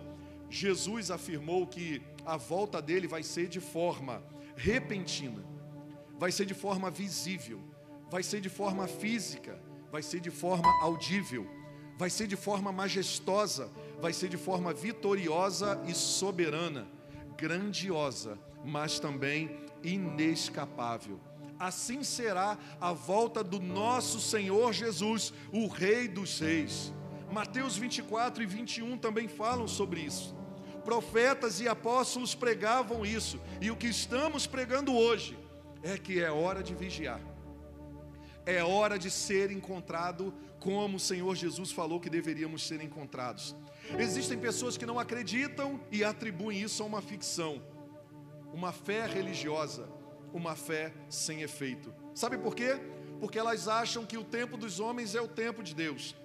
Jesus afirmou que a volta dele vai ser de forma repentina, vai ser de forma visível, vai ser de forma física, vai ser de forma audível, vai ser de forma majestosa, vai ser de forma vitoriosa e soberana, grandiosa, mas também inescapável. Assim será a volta do nosso Senhor Jesus, o Rei dos Reis. Mateus 24 e 21 também falam sobre isso. Profetas e apóstolos pregavam isso, e o que estamos pregando hoje é que é hora de vigiar. É hora de ser encontrado como o Senhor Jesus falou que deveríamos ser encontrados. Existem pessoas que não acreditam e atribuem isso a uma ficção, uma fé religiosa, uma fé sem efeito. Sabe por quê? Porque elas acham que o tempo dos homens é o tempo de Deus.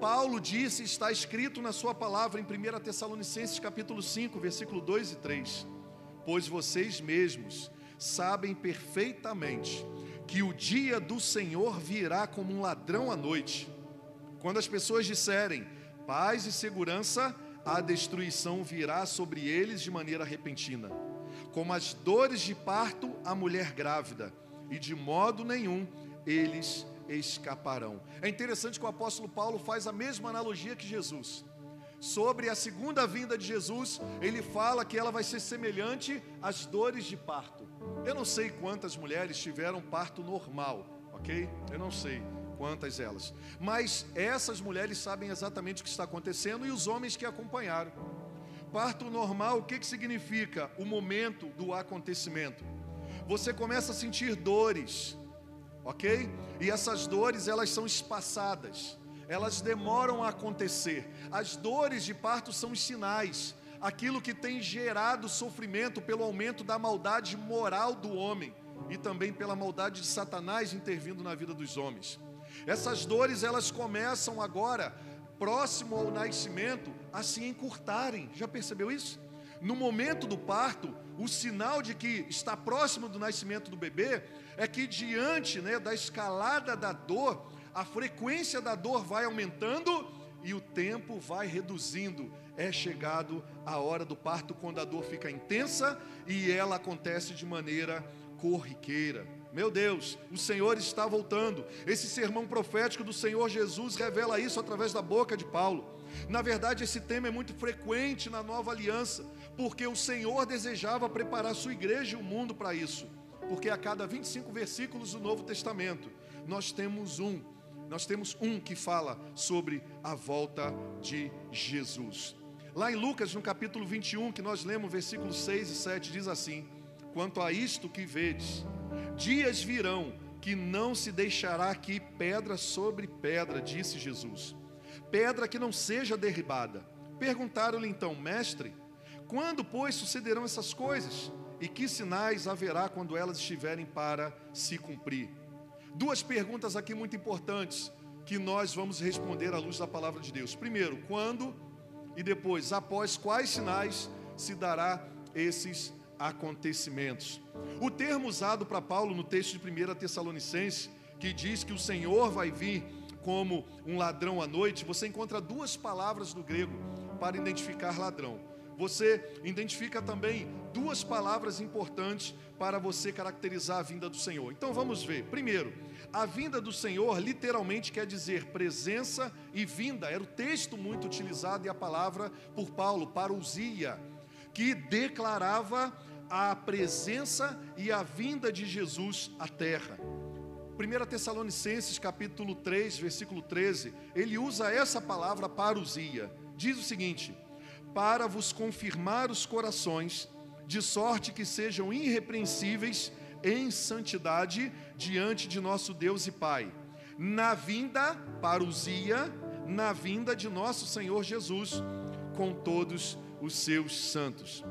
Paulo disse, está escrito na sua palavra em 1 Tessalonicenses capítulo 5, versículo 2 e 3: Pois vocês mesmos sabem perfeitamente que o dia do Senhor virá como um ladrão à noite. Quando as pessoas disserem, paz e segurança, a destruição virá sobre eles de maneira repentina, como as dores de parto à mulher grávida, e de modo nenhum eles escaparão. É interessante que o apóstolo Paulo faz a mesma analogia que Jesus. sobre a segunda vinda de Jesus, ele fala que ela vai ser semelhante às dores de parto. Eu não sei quantas mulheres tiveram parto normal, ok? Eu não sei quantas elas, mas essas mulheres sabem exatamente o que está acontecendo e os homens que acompanharam. Parto normal, o que, que significa? O momento do acontecimento. Você começa a sentir dores, ok? E essas dores elas são espaçadas elas demoram a acontecer. As dores de parto são os sinais, aquilo que tem gerado sofrimento pelo aumento da maldade moral do homem e também pela maldade de Satanás intervindo na vida dos homens. Essas dores elas começam agora, próximo ao nascimento, a se encurtarem. Já percebeu isso? No momento do parto, o sinal de que está próximo do nascimento do bebê é que diante né, da escalada da dor, a frequência da dor vai aumentando e o tempo vai reduzindo. É chegado a hora do parto quando a dor fica intensa e ela acontece de maneira corriqueira. Meu Deus, o Senhor está voltando. Esse sermão profético do Senhor Jesus revela isso através da boca de Paulo. Na verdade, esse tema é muito frequente na nova aliança, porque o Senhor desejava preparar sua igreja e o mundo para isso. Porque a cada 25 versículos do Novo Testamento, nós temos um nós temos um que fala sobre a volta de Jesus. Lá em Lucas, no capítulo 21, que nós lemos, versículos 6 e 7, diz assim: Quanto a isto que vedes, dias virão que não se deixará aqui pedra sobre pedra, disse Jesus, pedra que não seja derribada. Perguntaram-lhe então, mestre, quando, pois, sucederão essas coisas? E que sinais haverá quando elas estiverem para se cumprir? Duas perguntas aqui muito importantes que nós vamos responder à luz da palavra de Deus. Primeiro, quando e depois, após quais sinais se dará esses acontecimentos. O termo usado para Paulo no texto de 1 Tessalonicense, que diz que o Senhor vai vir como um ladrão à noite, você encontra duas palavras do grego para identificar ladrão. Você identifica também duas palavras importantes para você caracterizar a vinda do Senhor. Então vamos ver. Primeiro, a vinda do Senhor literalmente quer dizer presença e vinda. Era o texto muito utilizado e a palavra por Paulo, parousia, que declarava a presença e a vinda de Jesus à terra. 1 Tessalonicenses capítulo 3, versículo 13, ele usa essa palavra parousia. Diz o seguinte: para vos confirmar os corações de sorte que sejam irrepreensíveis em santidade diante de nosso Deus e Pai, na vinda, parousia, na vinda de nosso Senhor Jesus, com todos os seus santos.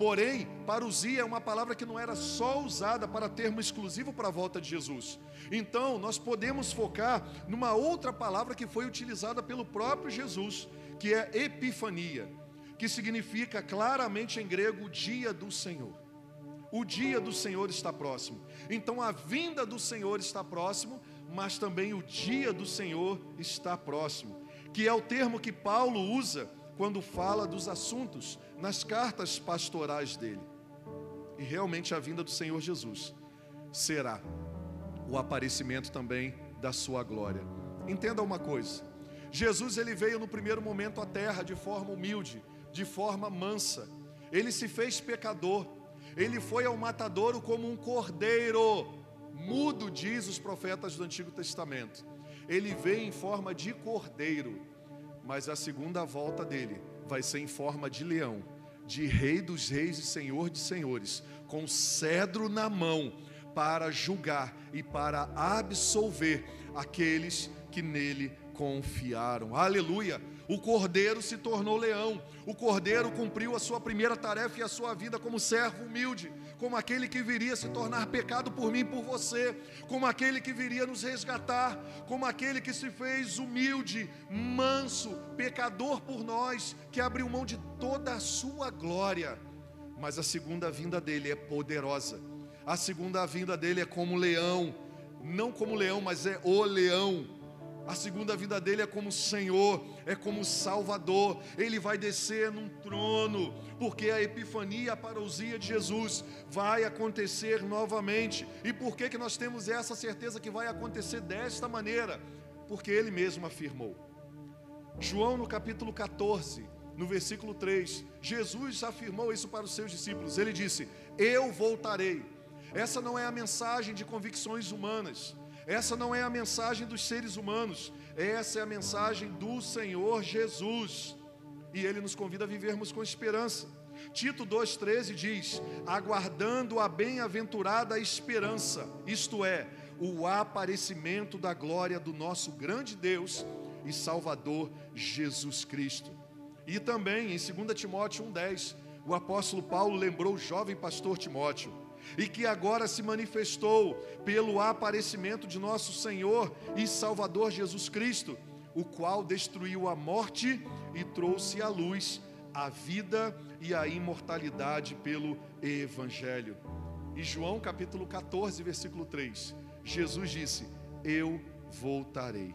Porém, parousia é uma palavra que não era só usada para termo exclusivo para a volta de Jesus. Então, nós podemos focar numa outra palavra que foi utilizada pelo próprio Jesus, que é epifania que significa claramente em grego o dia do Senhor. O dia do Senhor está próximo. Então a vinda do Senhor está próximo, mas também o dia do Senhor está próximo, que é o termo que Paulo usa quando fala dos assuntos nas cartas pastorais dele. E realmente a vinda do Senhor Jesus será o aparecimento também da sua glória. Entenda uma coisa. Jesus ele veio no primeiro momento à terra de forma humilde, de forma mansa. Ele se fez pecador. Ele foi ao matadouro como um cordeiro, mudo, diz os profetas do Antigo Testamento. Ele veio em forma de cordeiro, mas a segunda volta dele vai ser em forma de leão, de rei dos reis e senhor de senhores, com cedro na mão, para julgar e para absolver aqueles que nele confiaram. Aleluia! O cordeiro se tornou leão. O cordeiro cumpriu a sua primeira tarefa e a sua vida como servo humilde, como aquele que viria se tornar pecado por mim e por você, como aquele que viria nos resgatar, como aquele que se fez humilde, manso, pecador por nós, que abriu mão de toda a sua glória. Mas a segunda vinda dele é poderosa. A segunda vinda dele é como leão, não como leão, mas é o leão a segunda vida dele é como Senhor, é como Salvador. Ele vai descer num trono, porque a epifania, a parousia de Jesus vai acontecer novamente. E por que, que nós temos essa certeza que vai acontecer desta maneira? Porque ele mesmo afirmou: João, no capítulo 14, no versículo 3, Jesus afirmou isso para os seus discípulos. Ele disse: Eu voltarei. Essa não é a mensagem de convicções humanas, essa não é a mensagem dos seres humanos, essa é a mensagem do Senhor Jesus. E ele nos convida a vivermos com esperança. Tito 2,13 diz: aguardando a bem-aventurada esperança, isto é, o aparecimento da glória do nosso grande Deus e Salvador Jesus Cristo. E também em 2 Timóteo 1,10, o apóstolo Paulo lembrou o jovem pastor Timóteo, e que agora se manifestou pelo aparecimento de nosso Senhor e Salvador Jesus Cristo, o qual destruiu a morte e trouxe à luz a vida e a imortalidade pelo Evangelho. E João capítulo 14, versículo 3, Jesus disse: Eu voltarei.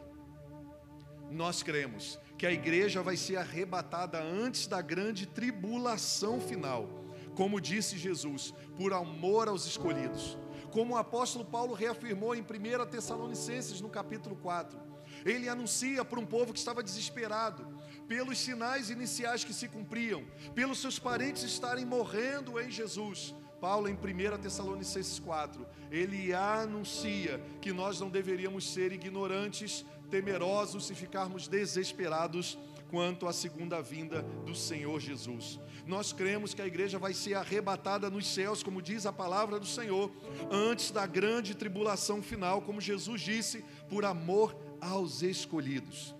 Nós cremos que a igreja vai ser arrebatada antes da grande tribulação final, como disse Jesus, por amor aos escolhidos. Como o apóstolo Paulo reafirmou em 1 Tessalonicenses, no capítulo 4, ele anuncia para um povo que estava desesperado, pelos sinais iniciais que se cumpriam, pelos seus parentes estarem morrendo em Jesus. Paulo, em 1 Tessalonicenses 4, ele anuncia que nós não deveríamos ser ignorantes temerosos e ficarmos desesperados quanto à segunda vinda do Senhor Jesus. Nós cremos que a igreja vai ser arrebatada nos céus, como diz a palavra do Senhor, antes da grande tribulação final, como Jesus disse, por amor aos escolhidos.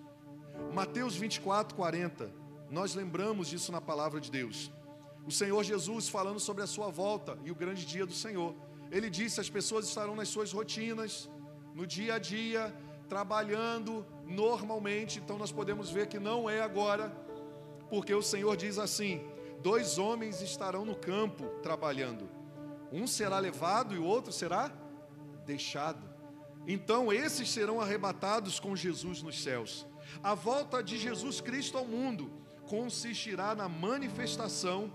Mateus 24, 40, nós lembramos disso na palavra de Deus. O Senhor Jesus falando sobre a sua volta e o grande dia do Senhor. Ele disse: as pessoas estarão nas suas rotinas, no dia a dia, trabalhando normalmente, então nós podemos ver que não é agora, porque o Senhor diz assim: dois homens estarão no campo trabalhando, um será levado e o outro será deixado. Então esses serão arrebatados com Jesus nos céus. A volta de Jesus Cristo ao mundo consistirá na manifestação,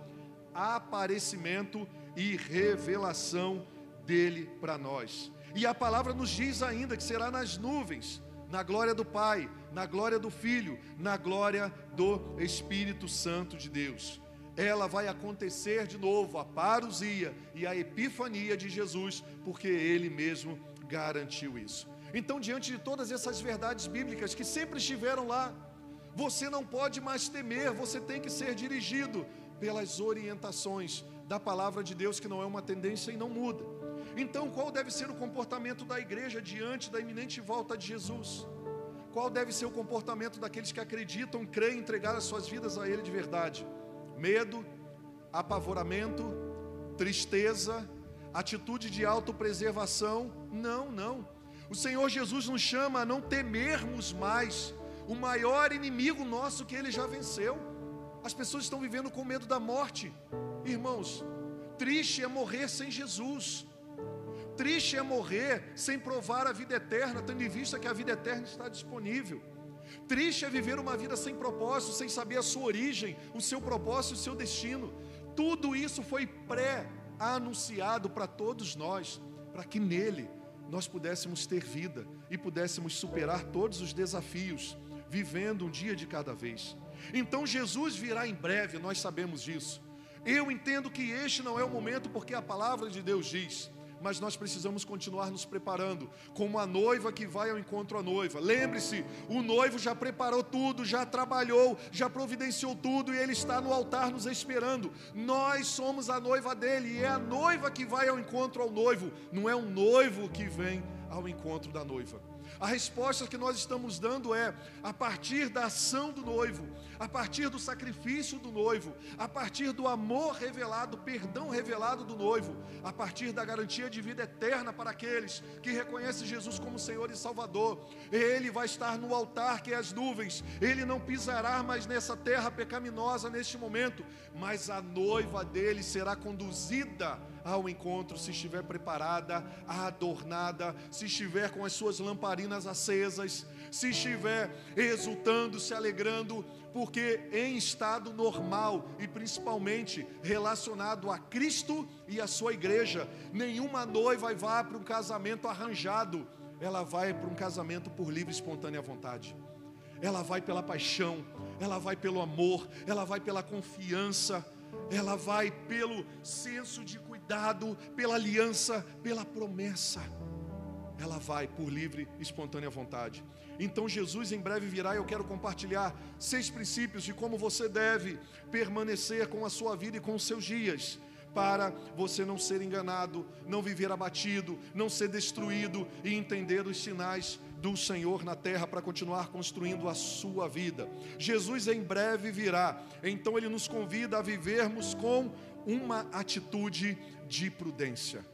aparecimento e revelação dele para nós. E a palavra nos diz ainda que será nas nuvens, na glória do Pai, na glória do Filho, na glória do Espírito Santo de Deus. Ela vai acontecer de novo, a parousia e a epifania de Jesus, porque Ele mesmo garantiu isso. Então, diante de todas essas verdades bíblicas que sempre estiveram lá, você não pode mais temer, você tem que ser dirigido pelas orientações da palavra de Deus, que não é uma tendência e não muda. Então, qual deve ser o comportamento da igreja diante da iminente volta de Jesus? Qual deve ser o comportamento daqueles que acreditam, creem, entregar as suas vidas a Ele de verdade? Medo, apavoramento, tristeza, atitude de autopreservação? Não, não. O Senhor Jesus nos chama a não temermos mais o maior inimigo nosso que Ele já venceu. As pessoas estão vivendo com medo da morte. Irmãos, triste é morrer sem Jesus. Triste é morrer sem provar a vida eterna, tendo em vista que a vida eterna está disponível. Triste é viver uma vida sem propósito, sem saber a sua origem, o seu propósito, o seu destino. Tudo isso foi pré-anunciado para todos nós, para que nele nós pudéssemos ter vida e pudéssemos superar todos os desafios, vivendo um dia de cada vez. Então Jesus virá em breve, nós sabemos disso. Eu entendo que este não é o momento, porque a palavra de Deus diz mas nós precisamos continuar nos preparando, como a noiva que vai ao encontro à noiva. Lembre-se, o noivo já preparou tudo, já trabalhou, já providenciou tudo e ele está no altar nos esperando. Nós somos a noiva dele e é a noiva que vai ao encontro ao noivo, não é um noivo que vem ao encontro da noiva. A resposta que nós estamos dando é a partir da ação do noivo, a partir do sacrifício do noivo, a partir do amor revelado, perdão revelado do noivo, a partir da garantia de vida eterna para aqueles que reconhecem Jesus como Senhor e Salvador. Ele vai estar no altar que é as nuvens, ele não pisará mais nessa terra pecaminosa neste momento, mas a noiva dele será conduzida ao encontro, se estiver preparada, adornada, se estiver com as suas lamparinas acesas, se estiver exultando, se alegrando, porque em estado normal e principalmente relacionado a Cristo e a sua igreja, nenhuma noiva vai para um casamento arranjado, ela vai para um casamento por livre e espontânea vontade. ela vai pela paixão, ela vai pelo amor, ela vai pela confiança, ela vai pelo senso de cuidado, pela aliança, pela promessa. Ela vai por livre e espontânea vontade. Então Jesus em breve virá e eu quero compartilhar seis princípios de como você deve permanecer com a sua vida e com os seus dias para você não ser enganado, não viver abatido, não ser destruído e entender os sinais do Senhor na terra para continuar construindo a sua vida. Jesus em breve virá, então ele nos convida a vivermos com uma atitude de prudência.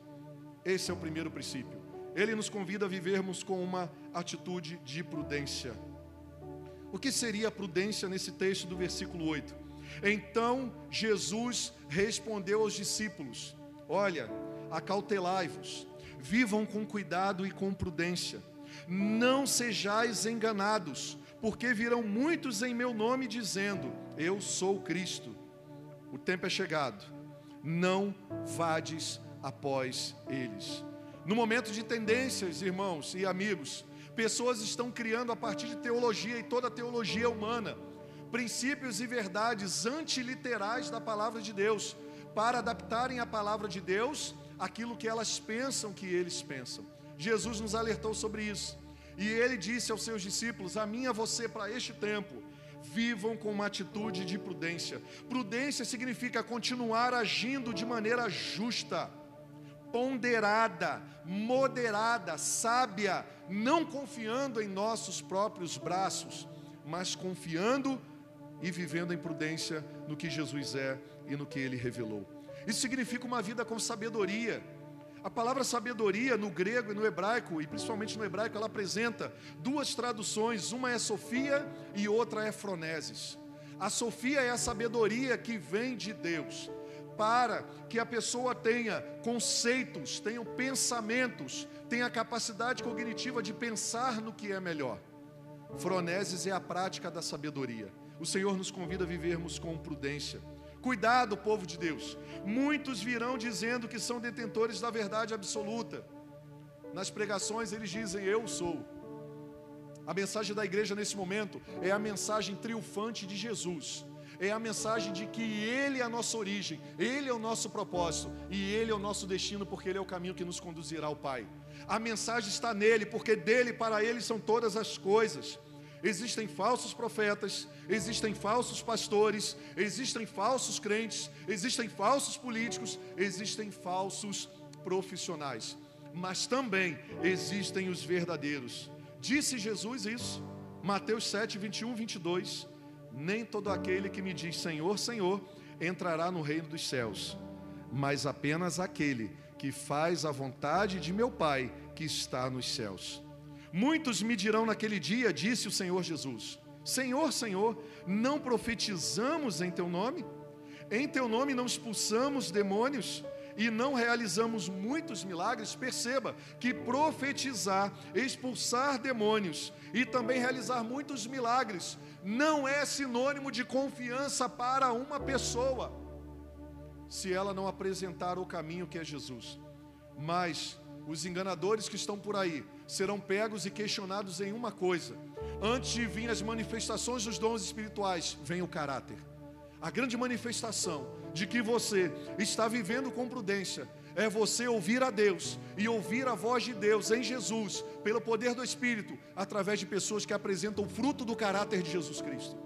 Esse é o primeiro princípio. Ele nos convida a vivermos com uma atitude de prudência. O que seria a prudência nesse texto do versículo 8? Então Jesus respondeu aos discípulos: Olha, acautelai-vos, vivam com cuidado e com prudência, não sejais enganados, porque virão muitos em meu nome dizendo: Eu sou Cristo. O tempo é chegado, não vades após eles. No momento de tendências, irmãos e amigos, pessoas estão criando a partir de teologia e toda a teologia humana princípios e verdades antiliterais da palavra de Deus, para adaptarem a palavra de Deus aquilo que elas pensam que eles pensam. Jesus nos alertou sobre isso. E ele disse aos seus discípulos: A minha você para este tempo, vivam com uma atitude de prudência. Prudência significa continuar agindo de maneira justa, ponderada, moderada, sábia, não confiando em nossos próprios braços, mas confiando e vivendo em prudência no que Jesus é e no que ele revelou. Isso significa uma vida com sabedoria. A palavra sabedoria no grego e no hebraico, e principalmente no hebraico, ela apresenta duas traduções, uma é Sofia e outra é Froneses. A Sofia é a sabedoria que vem de Deus, para que a pessoa tenha conceitos, tenha pensamentos, tenha a capacidade cognitiva de pensar no que é melhor. Froneses é a prática da sabedoria. O Senhor nos convida a vivermos com prudência. Cuidado, povo de Deus. Muitos virão dizendo que são detentores da verdade absoluta. Nas pregações eles dizem: Eu sou. A mensagem da igreja nesse momento é a mensagem triunfante de Jesus. É a mensagem de que Ele é a nossa origem, Ele é o nosso propósito e Ele é o nosso destino, porque Ele é o caminho que nos conduzirá ao Pai. A mensagem está nele, porque dele para Ele são todas as coisas. Existem falsos profetas, existem falsos pastores, existem falsos crentes, existem falsos políticos, existem falsos profissionais, mas também existem os verdadeiros. Disse Jesus isso, Mateus 7, 21, 22. Nem todo aquele que me diz Senhor, Senhor, entrará no reino dos céus, mas apenas aquele que faz a vontade de meu Pai que está nos céus. Muitos me dirão naquele dia, disse o Senhor Jesus: Senhor, Senhor, não profetizamos em teu nome? Em teu nome não expulsamos demônios e não realizamos muitos milagres? Perceba que profetizar, expulsar demônios e também realizar muitos milagres não é sinônimo de confiança para uma pessoa, se ela não apresentar o caminho que é Jesus. Mas os enganadores que estão por aí serão pegos e questionados em uma coisa: antes de vir as manifestações dos dons espirituais, vem o caráter. A grande manifestação de que você está vivendo com prudência é você ouvir a Deus e ouvir a voz de Deus em Jesus, pelo poder do Espírito, através de pessoas que apresentam o fruto do caráter de Jesus Cristo.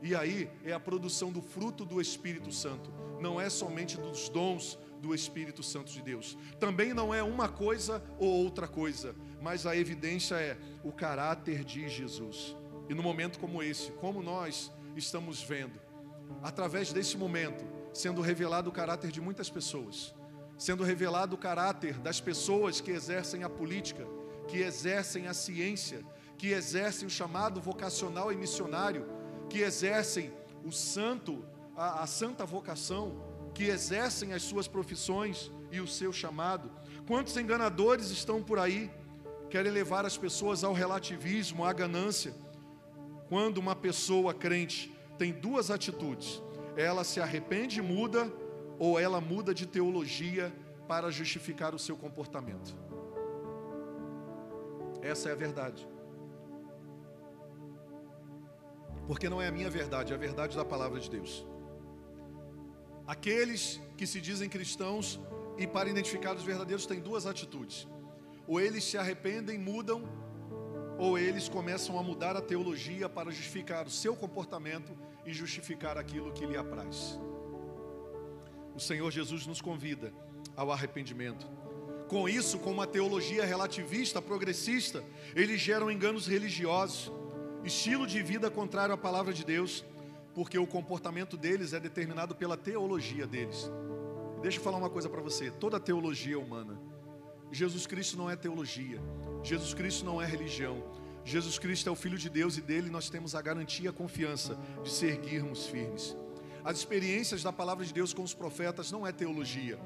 E aí é a produção do fruto do Espírito Santo, não é somente dos dons do Espírito Santo de Deus. Também não é uma coisa ou outra coisa, mas a evidência é o caráter de Jesus. E no momento como esse, como nós estamos vendo, através desse momento, sendo revelado o caráter de muitas pessoas, sendo revelado o caráter das pessoas que exercem a política, que exercem a ciência, que exercem o chamado vocacional e missionário, que exercem o santo, a, a santa vocação, que exercem as suas profissões e o seu chamado. Quantos enganadores estão por aí, querem levar as pessoas ao relativismo, à ganância. Quando uma pessoa crente tem duas atitudes, ela se arrepende e muda, ou ela muda de teologia para justificar o seu comportamento. Essa é a verdade. Porque não é a minha verdade, é a verdade da palavra de Deus. Aqueles que se dizem cristãos e para identificar os verdadeiros têm duas atitudes. Ou eles se arrependem, mudam, ou eles começam a mudar a teologia para justificar o seu comportamento e justificar aquilo que lhe apraz. O Senhor Jesus nos convida ao arrependimento. Com isso, com uma teologia relativista, progressista, eles geram enganos religiosos, estilo de vida contrário à palavra de Deus, porque o comportamento deles é determinado pela teologia deles. Deixa eu falar uma coisa para você: toda teologia humana. Jesus Cristo não é teologia, Jesus Cristo não é religião. Jesus Cristo é o Filho de Deus e dele nós temos a garantia e a confiança de seguirmos firmes. As experiências da palavra de Deus com os profetas não é teologia,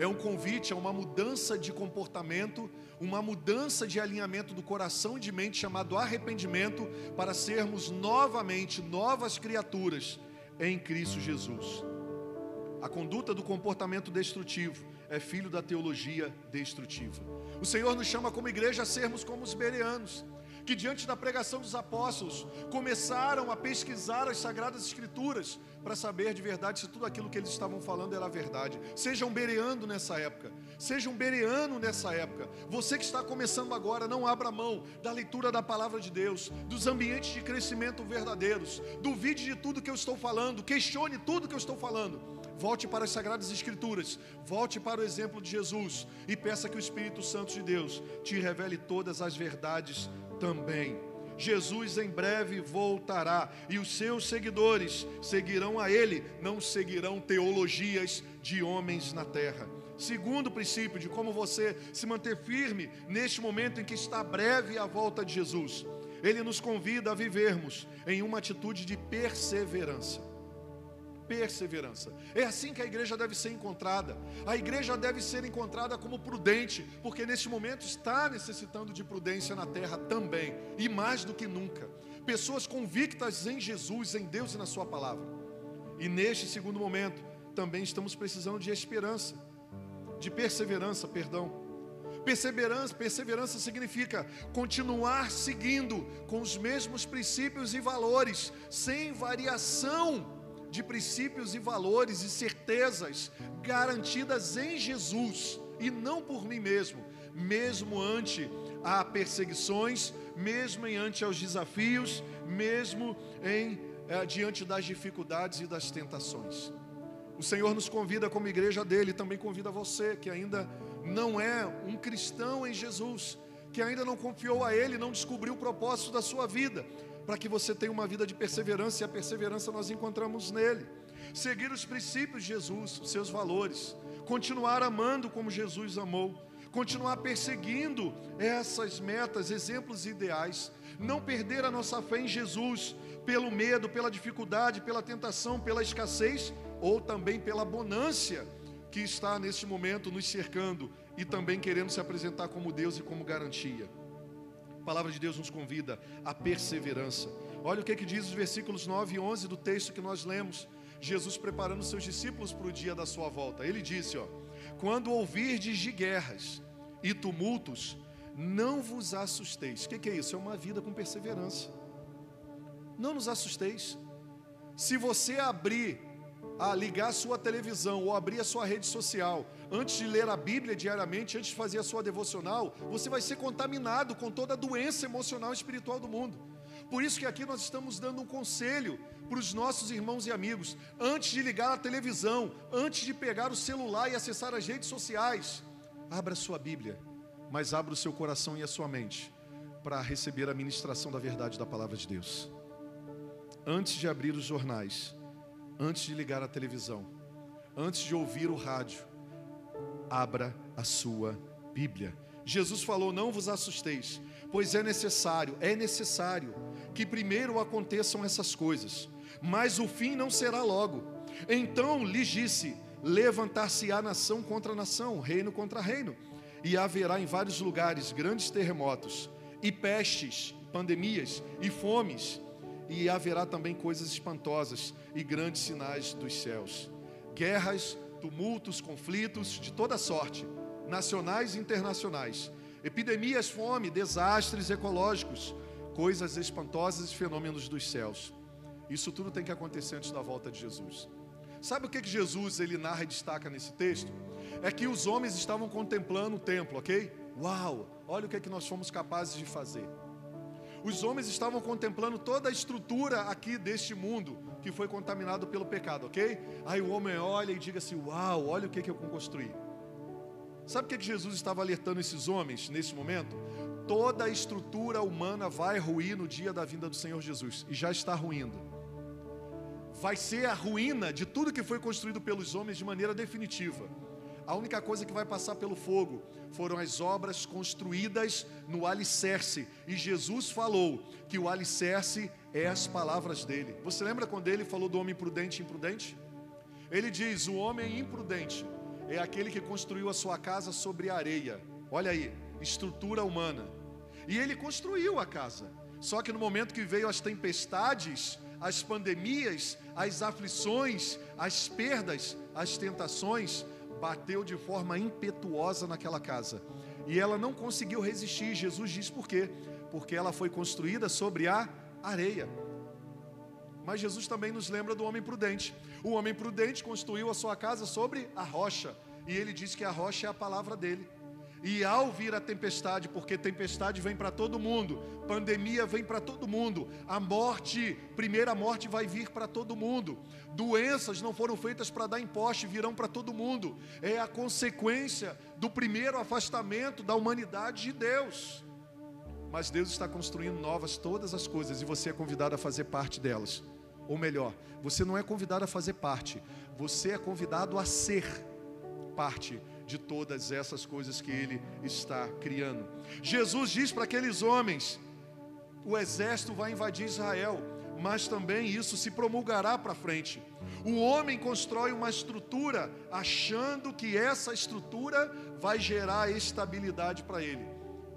é um convite a uma mudança de comportamento, uma mudança de alinhamento do coração e de mente, chamado arrependimento, para sermos novamente novas criaturas em Cristo Jesus. A conduta do comportamento destrutivo é filho da teologia destrutiva. O Senhor nos chama como igreja a sermos como os bereanos, que diante da pregação dos apóstolos começaram a pesquisar as sagradas escrituras para saber de verdade se tudo aquilo que eles estavam falando era verdade. Sejam bereando nessa época, sejam bereano nessa época. Você que está começando agora, não abra mão da leitura da palavra de Deus, dos ambientes de crescimento verdadeiros. Duvide de tudo que eu estou falando, questione tudo que eu estou falando volte para as Sagradas Escrituras, volte para o exemplo de Jesus e peça que o Espírito Santo de Deus te revele todas as verdades também. Jesus em breve voltará e os seus seguidores seguirão a Ele, não seguirão teologias de homens na terra. Segundo princípio de como você se manter firme neste momento em que está breve a volta de Jesus, Ele nos convida a vivermos em uma atitude de perseverança perseverança. É assim que a igreja deve ser encontrada. A igreja deve ser encontrada como prudente, porque neste momento está necessitando de prudência na terra também, e mais do que nunca. Pessoas convictas em Jesus, em Deus e na Sua palavra. E neste segundo momento, também estamos precisando de esperança, de perseverança, perdão. Perseverança, perseverança significa continuar seguindo com os mesmos princípios e valores, sem variação de princípios e valores e certezas garantidas em Jesus e não por mim mesmo, mesmo ante a perseguições, mesmo em ante aos desafios, mesmo em é, diante das dificuldades e das tentações. O Senhor nos convida como igreja dele, também convida você que ainda não é um cristão em Jesus, que ainda não confiou a ele, não descobriu o propósito da sua vida para que você tenha uma vida de perseverança, e a perseverança nós encontramos nele. Seguir os princípios de Jesus, os seus valores, continuar amando como Jesus amou, continuar perseguindo essas metas, exemplos ideais, não perder a nossa fé em Jesus pelo medo, pela dificuldade, pela tentação, pela escassez ou também pela bonância que está neste momento nos cercando e também querendo se apresentar como Deus e como garantia. A palavra de Deus nos convida à perseverança. Olha o que, que diz os versículos 9 e 11 do texto que nós lemos. Jesus preparando seus discípulos para o dia da sua volta. Ele disse: ó, Quando ouvirdes de guerras e tumultos, não vos assusteis. O que, que é isso? É uma vida com perseverança. Não nos assusteis. Se você abrir a ligar a sua televisão ou abrir a sua rede social, antes de ler a Bíblia diariamente, antes de fazer a sua devocional, você vai ser contaminado com toda a doença emocional e espiritual do mundo. Por isso que aqui nós estamos dando um conselho para os nossos irmãos e amigos, antes de ligar a televisão, antes de pegar o celular e acessar as redes sociais, abra a sua Bíblia, mas abra o seu coração e a sua mente para receber a ministração da verdade da palavra de Deus. Antes de abrir os jornais, antes de ligar a televisão, antes de ouvir o rádio, abra a sua Bíblia. Jesus falou: Não vos assusteis, pois é necessário, é necessário que primeiro aconteçam essas coisas, mas o fim não será logo. Então lhes disse: Levantar-se-á nação contra nação, reino contra reino, e haverá em vários lugares grandes terremotos, e pestes, pandemias, e fomes, e haverá também coisas espantosas e grandes sinais dos céus. Guerras, tumultos, conflitos de toda sorte, nacionais e internacionais, epidemias, fome, desastres ecológicos, coisas espantosas e fenômenos dos céus. Isso tudo tem que acontecer antes da volta de Jesus. Sabe o que, que Jesus ele narra e destaca nesse texto? É que os homens estavam contemplando o templo, ok? Uau, olha o que, é que nós fomos capazes de fazer. Os homens estavam contemplando toda a estrutura aqui deste mundo que foi contaminado pelo pecado, ok? Aí o homem olha e diga assim: Uau, olha o que, que eu construí. Sabe o que, que Jesus estava alertando esses homens nesse momento? Toda a estrutura humana vai ruir no dia da vinda do Senhor Jesus, e já está ruindo. Vai ser a ruína de tudo que foi construído pelos homens de maneira definitiva. A única coisa que vai passar pelo fogo foram as obras construídas no alicerce. E Jesus falou que o alicerce é as palavras dele. Você lembra quando ele falou do homem prudente e imprudente? Ele diz: o homem imprudente é aquele que construiu a sua casa sobre areia. Olha aí, estrutura humana. E ele construiu a casa. Só que no momento que veio as tempestades, as pandemias, as aflições, as perdas, as tentações, bateu de forma impetuosa naquela casa. E ela não conseguiu resistir. Jesus diz por quê? Porque ela foi construída sobre a areia. Mas Jesus também nos lembra do homem prudente. O homem prudente construiu a sua casa sobre a rocha. E ele diz que a rocha é a palavra dele. E ao vir a tempestade, porque tempestade vem para todo mundo, pandemia vem para todo mundo, a morte, primeira morte vai vir para todo mundo, doenças não foram feitas para dar imposto, virão para todo mundo, é a consequência do primeiro afastamento da humanidade de Deus. Mas Deus está construindo novas todas as coisas e você é convidado a fazer parte delas. Ou melhor, você não é convidado a fazer parte, você é convidado a ser parte de todas essas coisas que ele está criando. Jesus diz para aqueles homens: o exército vai invadir Israel, mas também isso se promulgará para frente. O homem constrói uma estrutura achando que essa estrutura vai gerar estabilidade para ele.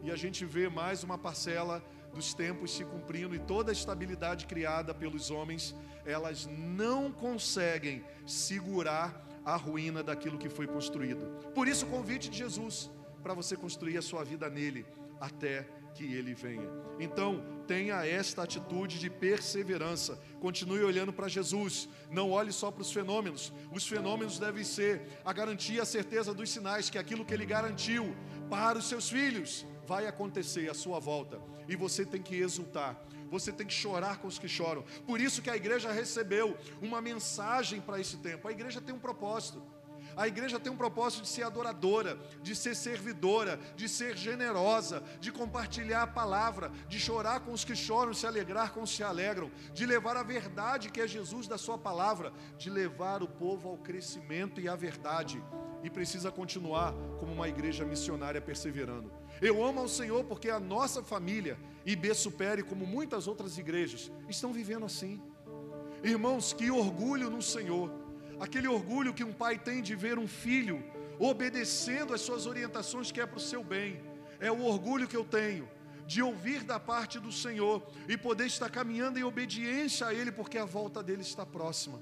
E a gente vê mais uma parcela dos tempos se cumprindo e toda a estabilidade criada pelos homens, elas não conseguem segurar a ruína daquilo que foi construído. Por isso, o convite de Jesus para você construir a sua vida nele até que ele venha. Então, tenha esta atitude de perseverança. Continue olhando para Jesus. Não olhe só para os fenômenos. Os fenômenos devem ser a garantia, a certeza dos sinais que aquilo que ele garantiu para os seus filhos vai acontecer à sua volta. E você tem que exultar você tem que chorar com os que choram. Por isso que a igreja recebeu uma mensagem para esse tempo. A igreja tem um propósito. A igreja tem um propósito de ser adoradora, de ser servidora, de ser generosa, de compartilhar a palavra, de chorar com os que choram, se alegrar com os que se alegram, de levar a verdade que é Jesus da sua palavra, de levar o povo ao crescimento e à verdade. E precisa continuar como uma igreja missionária perseverando. Eu amo ao Senhor porque a nossa família, IB Supere, como muitas outras igrejas, estão vivendo assim. Irmãos, que orgulho no Senhor, aquele orgulho que um pai tem de ver um filho obedecendo às suas orientações que é para o seu bem, é o orgulho que eu tenho de ouvir da parte do Senhor e poder estar caminhando em obediência a Ele, porque a volta dele está próxima.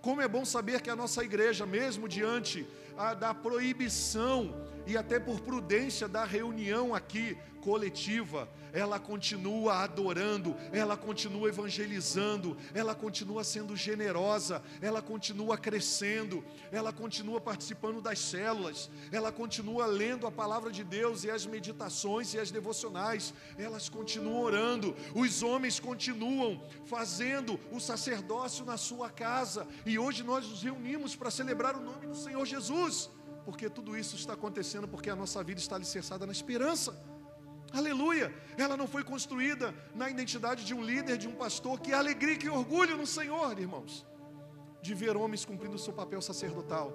Como é bom saber que a nossa igreja, mesmo diante a, da proibição e até por prudência da reunião aqui coletiva, ela continua adorando, ela continua evangelizando, ela continua sendo generosa, ela continua crescendo, ela continua participando das células, ela continua lendo a palavra de Deus e as meditações e as devocionais, elas continuam orando, os homens continuam fazendo o sacerdócio na sua casa, e hoje nós nos reunimos para celebrar o nome do Senhor Jesus porque tudo isso está acontecendo porque a nossa vida está alicerçada na esperança. Aleluia! Ela não foi construída na identidade de um líder, de um pastor. Que alegria, que orgulho no Senhor, irmãos, de ver homens cumprindo o seu papel sacerdotal,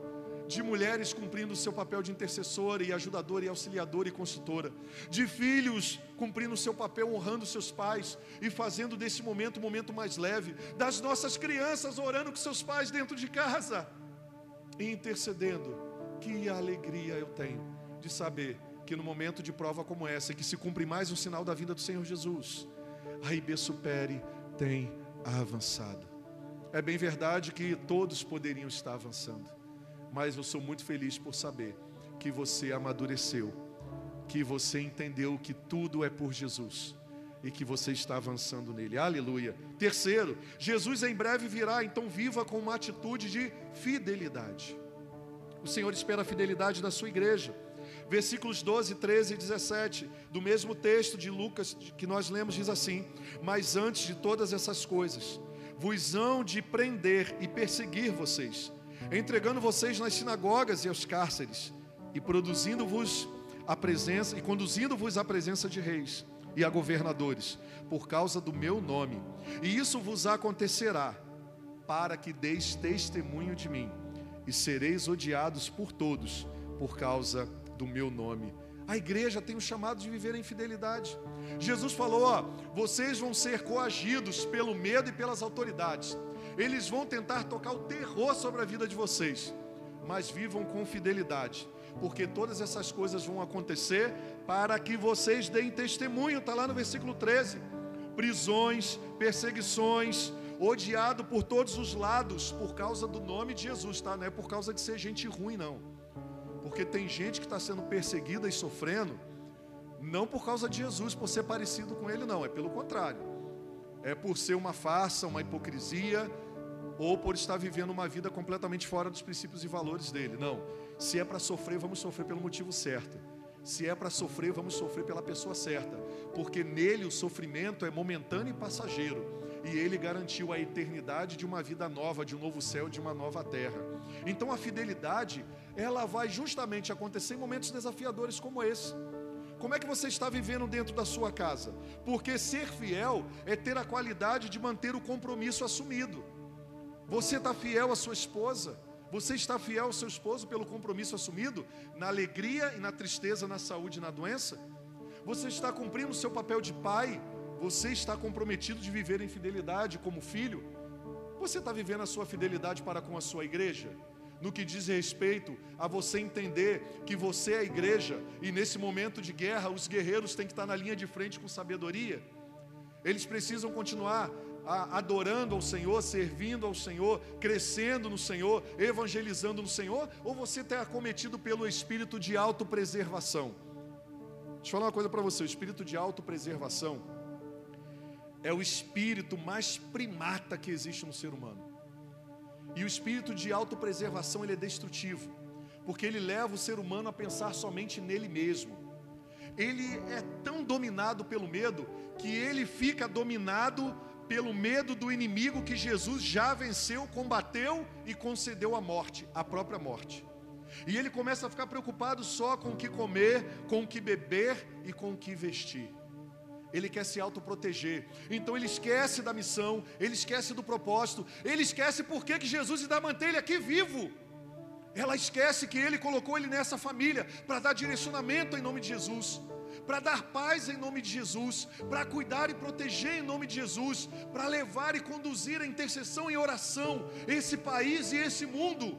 de mulheres cumprindo o seu papel de intercessora e ajudadora e auxiliadora e consultora, de filhos cumprindo o seu papel honrando seus pais e fazendo desse momento um momento mais leve, das nossas crianças orando com seus pais dentro de casa e intercedendo que alegria eu tenho de saber que no momento de prova como essa, que se cumpre mais um sinal da vinda do Senhor Jesus, a IB Supere tem avançado. É bem verdade que todos poderiam estar avançando, mas eu sou muito feliz por saber que você amadureceu, que você entendeu que tudo é por Jesus e que você está avançando nele. Aleluia. Terceiro, Jesus em breve virá, então viva com uma atitude de fidelidade. O Senhor espera a fidelidade da sua igreja. Versículos 12, 13 e 17 do mesmo texto de Lucas que nós lemos diz assim: Mas antes de todas essas coisas, vos hão de prender e perseguir vocês, entregando vocês nas sinagogas e aos cárceres, e produzindo-vos a presença e conduzindo-vos à presença de reis e a governadores, por causa do meu nome. E isso vos acontecerá para que deis testemunho de mim, e sereis odiados por todos por causa do meu nome. A igreja tem o chamado de viver em fidelidade. Jesus falou: ó, vocês vão ser coagidos pelo medo e pelas autoridades. Eles vão tentar tocar o terror sobre a vida de vocês, mas vivam com fidelidade, porque todas essas coisas vão acontecer para que vocês deem testemunho. Está lá no versículo 13: prisões, perseguições, odiado por todos os lados por causa do nome de Jesus, tá? Não é por causa de ser gente ruim, não. Porque tem gente que está sendo perseguida e sofrendo, não por causa de Jesus, por ser parecido com ele, não, é pelo contrário. É por ser uma farsa, uma hipocrisia, ou por estar vivendo uma vida completamente fora dos princípios e valores dele. Não. Se é para sofrer, vamos sofrer pelo motivo certo. Se é para sofrer, vamos sofrer pela pessoa certa. Porque nele o sofrimento é momentâneo e passageiro e ele garantiu a eternidade de uma vida nova, de um novo céu, de uma nova terra. Então a fidelidade, ela vai justamente acontecer em momentos desafiadores como esse. Como é que você está vivendo dentro da sua casa? Porque ser fiel é ter a qualidade de manter o compromisso assumido. Você está fiel à sua esposa? Você está fiel ao seu esposo pelo compromisso assumido? Na alegria e na tristeza, na saúde e na doença? Você está cumprindo o seu papel de pai você está comprometido de viver em fidelidade como filho? Você está vivendo a sua fidelidade para com a sua igreja? No que diz respeito a você entender que você é a igreja e nesse momento de guerra os guerreiros têm que estar na linha de frente com sabedoria. Eles precisam continuar adorando ao Senhor, servindo ao Senhor, crescendo no Senhor, evangelizando no Senhor, ou você está acometido pelo espírito de autopreservação? Deixa eu falar uma coisa para você: o espírito de autopreservação é o espírito mais primata que existe no ser humano. E o espírito de autopreservação ele é destrutivo, porque ele leva o ser humano a pensar somente nele mesmo. Ele é tão dominado pelo medo que ele fica dominado pelo medo do inimigo que Jesus já venceu, combateu e concedeu a morte, a própria morte. E ele começa a ficar preocupado só com o que comer, com o que beber e com o que vestir ele quer se autoproteger. Então ele esquece da missão, ele esquece do propósito, ele esquece por que Jesus ainda mantém ele aqui vivo. Ela esquece que ele colocou ele nessa família para dar direcionamento em nome de Jesus, para dar paz em nome de Jesus, para cuidar e proteger em nome de Jesus, para levar e conduzir a intercessão e oração esse país e esse mundo.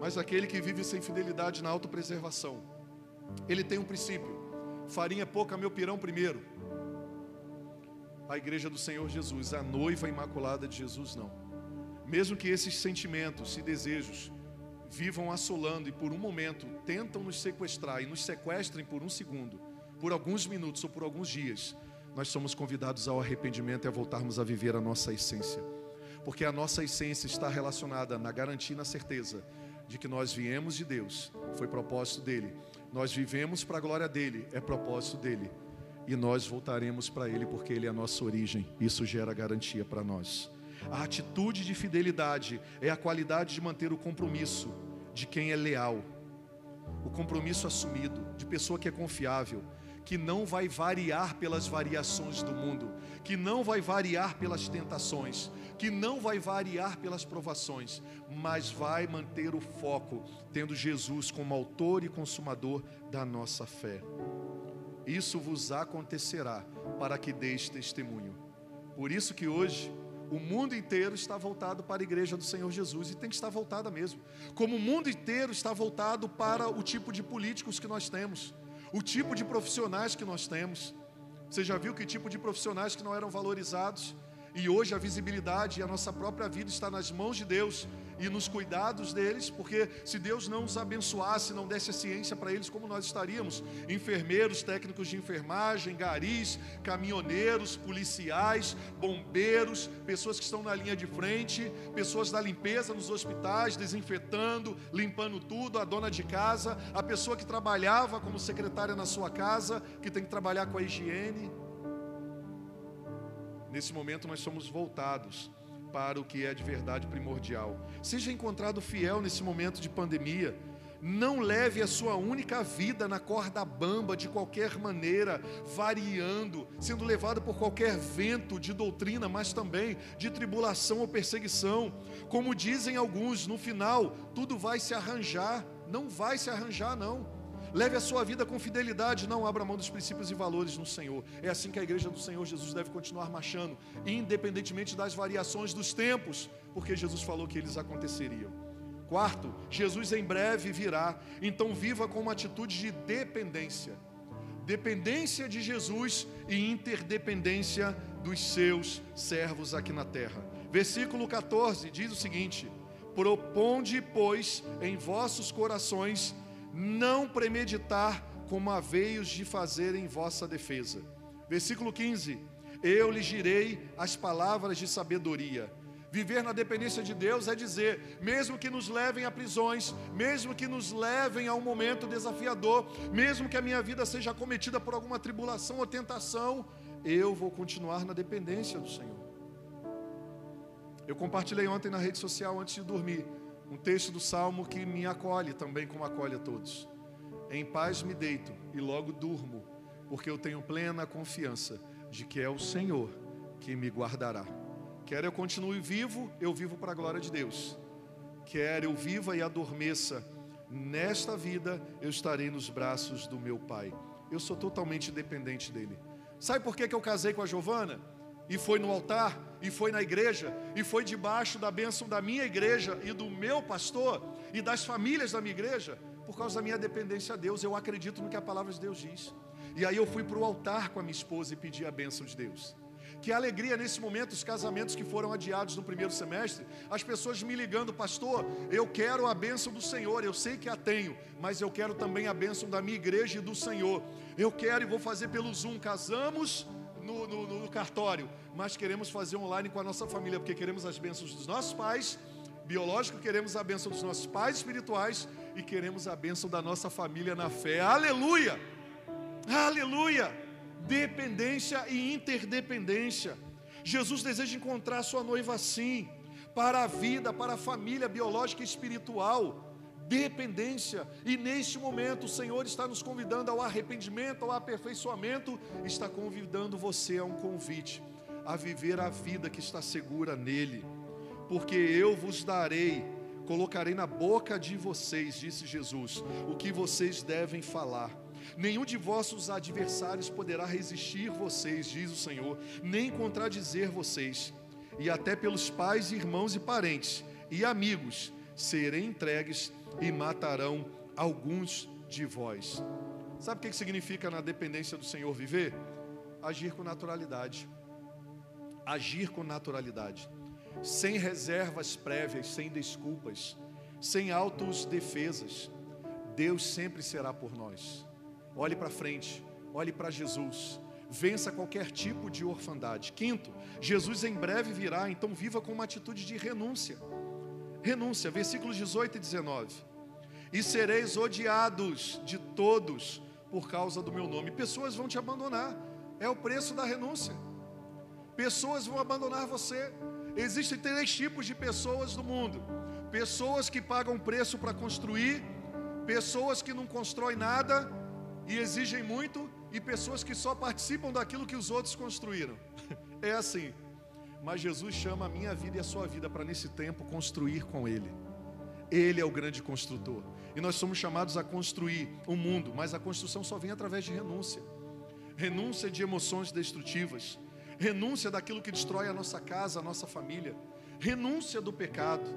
Mas aquele que vive sem fidelidade na autopreservação, ele tem um princípio farinha pouca, meu pirão primeiro. A igreja do Senhor Jesus, a noiva imaculada de Jesus, não. Mesmo que esses sentimentos e desejos vivam assolando e por um momento tentam nos sequestrar e nos sequestrem por um segundo, por alguns minutos ou por alguns dias, nós somos convidados ao arrependimento e a voltarmos a viver a nossa essência. Porque a nossa essência está relacionada na garantia e na certeza de que nós viemos de Deus, foi propósito dele nós vivemos para a glória dele, é propósito dele. E nós voltaremos para ele porque ele é a nossa origem. Isso gera garantia para nós. A atitude de fidelidade é a qualidade de manter o compromisso de quem é leal. O compromisso assumido, de pessoa que é confiável, que não vai variar pelas variações do mundo, que não vai variar pelas tentações, que não vai variar pelas provações, mas vai manter o foco, tendo Jesus como autor e consumador da nossa fé. Isso vos acontecerá para que deis testemunho. Por isso que hoje o mundo inteiro está voltado para a igreja do Senhor Jesus e tem que estar voltada mesmo. Como o mundo inteiro está voltado para o tipo de políticos que nós temos, o tipo de profissionais que nós temos. Você já viu que tipo de profissionais que não eram valorizados? E hoje a visibilidade e a nossa própria vida está nas mãos de Deus. E nos cuidados deles, porque se Deus não os abençoasse, não desse a ciência para eles, como nós estaríamos? Enfermeiros, técnicos de enfermagem, garis, caminhoneiros, policiais, bombeiros, pessoas que estão na linha de frente, pessoas da limpeza nos hospitais, desinfetando, limpando tudo, a dona de casa, a pessoa que trabalhava como secretária na sua casa, que tem que trabalhar com a higiene. Nesse momento nós somos voltados para o que é de verdade primordial. Seja encontrado fiel nesse momento de pandemia. Não leve a sua única vida na corda bamba de qualquer maneira, variando, sendo levado por qualquer vento de doutrina, mas também de tribulação ou perseguição. Como dizem alguns, no final, tudo vai se arranjar. Não vai se arranjar, não. Leve a sua vida com fidelidade, não abra mão dos princípios e valores no Senhor. É assim que a igreja do Senhor Jesus deve continuar marchando, independentemente das variações dos tempos, porque Jesus falou que eles aconteceriam. Quarto, Jesus em breve virá, então viva com uma atitude de dependência. Dependência de Jesus e interdependência dos seus servos aqui na terra. Versículo 14 diz o seguinte: Proponde, pois, em vossos corações não premeditar como haveios de fazer em vossa defesa. Versículo 15: Eu lhes direi as palavras de sabedoria. Viver na dependência de Deus é dizer, mesmo que nos levem a prisões, mesmo que nos levem a um momento desafiador, mesmo que a minha vida seja cometida por alguma tribulação ou tentação, eu vou continuar na dependência do Senhor. Eu compartilhei ontem na rede social antes de dormir um texto do Salmo que me acolhe também, como acolhe a todos. Em paz me deito e logo durmo, porque eu tenho plena confiança de que é o Senhor que me guardará. Quer eu continue vivo, eu vivo para a glória de Deus. Quer eu viva e adormeça, nesta vida eu estarei nos braços do meu Pai. Eu sou totalmente dependente dele. Sabe por que, que eu casei com a Giovana? E foi no altar, e foi na igreja, e foi debaixo da bênção da minha igreja e do meu pastor e das famílias da minha igreja, por causa da minha dependência a Deus. Eu acredito no que a palavra de Deus diz. E aí eu fui para o altar com a minha esposa e pedi a bênção de Deus. Que alegria nesse momento, os casamentos que foram adiados no primeiro semestre, as pessoas me ligando, pastor, eu quero a bênção do Senhor, eu sei que a tenho, mas eu quero também a bênção da minha igreja e do Senhor. Eu quero e vou fazer pelo Zoom. Casamos, no, no, no cartório, mas queremos fazer online com a nossa família, porque queremos as bênçãos dos nossos pais, biológico, queremos a bênção dos nossos pais espirituais e queremos a bênção da nossa família na fé. Aleluia! Aleluia! Dependência e interdependência. Jesus deseja encontrar sua noiva assim, para a vida, para a família biológica e espiritual dependência. E neste momento o Senhor está nos convidando ao arrependimento, ao aperfeiçoamento, está convidando você a um convite, a viver a vida que está segura nele. Porque eu vos darei, colocarei na boca de vocês, disse Jesus, o que vocês devem falar. Nenhum de vossos adversários poderá resistir vocês, diz o Senhor, nem contradizer vocês. E até pelos pais, irmãos e parentes e amigos serem entregues e matarão alguns de vós. Sabe o que significa na dependência do Senhor viver? Agir com naturalidade. Agir com naturalidade. Sem reservas prévias, sem desculpas, sem autos defesas. Deus sempre será por nós. Olhe para frente, olhe para Jesus. Vença qualquer tipo de orfandade. Quinto, Jesus em breve virá, então viva com uma atitude de renúncia renúncia, versículos 18 e 19. E sereis odiados de todos por causa do meu nome. Pessoas vão te abandonar, é o preço da renúncia. Pessoas vão abandonar você. Existem três tipos de pessoas no mundo: pessoas que pagam preço para construir, pessoas que não constroem nada e exigem muito, e pessoas que só participam daquilo que os outros construíram. <laughs> É assim. Mas Jesus chama a minha vida e a sua vida para nesse tempo construir com Ele. Ele é o grande construtor. E nós somos chamados a construir o mundo, mas a construção só vem através de renúncia. Renúncia de emoções destrutivas, renúncia daquilo que destrói a nossa casa, a nossa família, renúncia do pecado.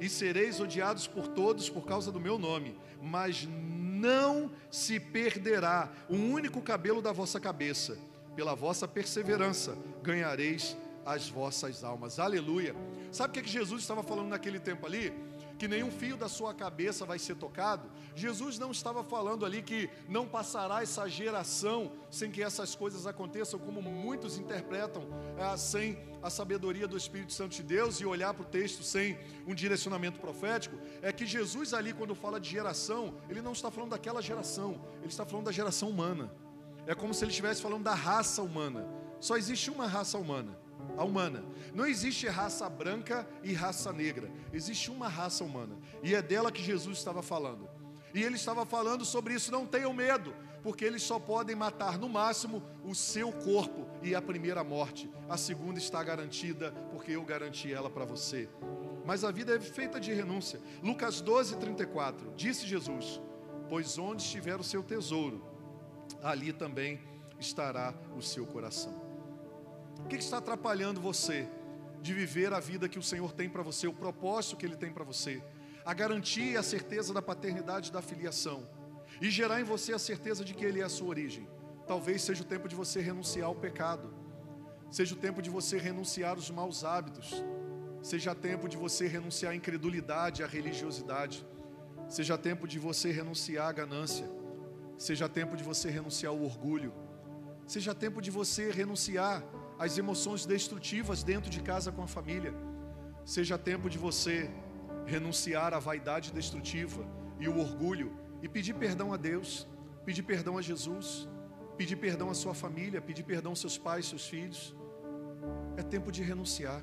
E sereis odiados por todos por causa do meu nome, mas não se perderá um único cabelo da vossa cabeça. Pela vossa perseverança ganhareis as vossas almas. Aleluia. Sabe o que, que Jesus estava falando naquele tempo ali? Que nenhum fio da sua cabeça vai ser tocado. Jesus não estava falando ali que não passará essa geração sem que essas coisas aconteçam, como muitos interpretam, ah, sem a sabedoria do Espírito Santo de Deus e olhar para o texto sem um direcionamento profético. É que Jesus, ali, quando fala de geração, ele não está falando daquela geração, ele está falando da geração humana. É como se ele estivesse falando da raça humana. Só existe uma raça humana a humana. Não existe raça branca e raça negra. Existe uma raça humana. E é dela que Jesus estava falando. E ele estava falando sobre isso. Não tenham medo, porque eles só podem matar no máximo o seu corpo e a primeira morte. A segunda está garantida, porque eu garanti ela para você. Mas a vida é feita de renúncia. Lucas 12, 34. Disse Jesus: Pois onde estiver o seu tesouro, ali também estará o seu coração. O que está atrapalhando você de viver a vida que o Senhor tem para você, o propósito que Ele tem para você? A garantia e a certeza da paternidade da filiação. E gerar em você a certeza de que Ele é a sua origem. Talvez seja o tempo de você renunciar ao pecado. Seja o tempo de você renunciar aos maus hábitos. Seja tempo de você renunciar à incredulidade, à religiosidade. Seja tempo de você renunciar à ganância. Seja tempo de você renunciar ao orgulho. Seja tempo de você renunciar as emoções destrutivas dentro de casa com a família. Seja tempo de você renunciar à vaidade destrutiva e o orgulho e pedir perdão a Deus, pedir perdão a Jesus, pedir perdão à sua família, pedir perdão aos seus pais, seus filhos. É tempo de renunciar,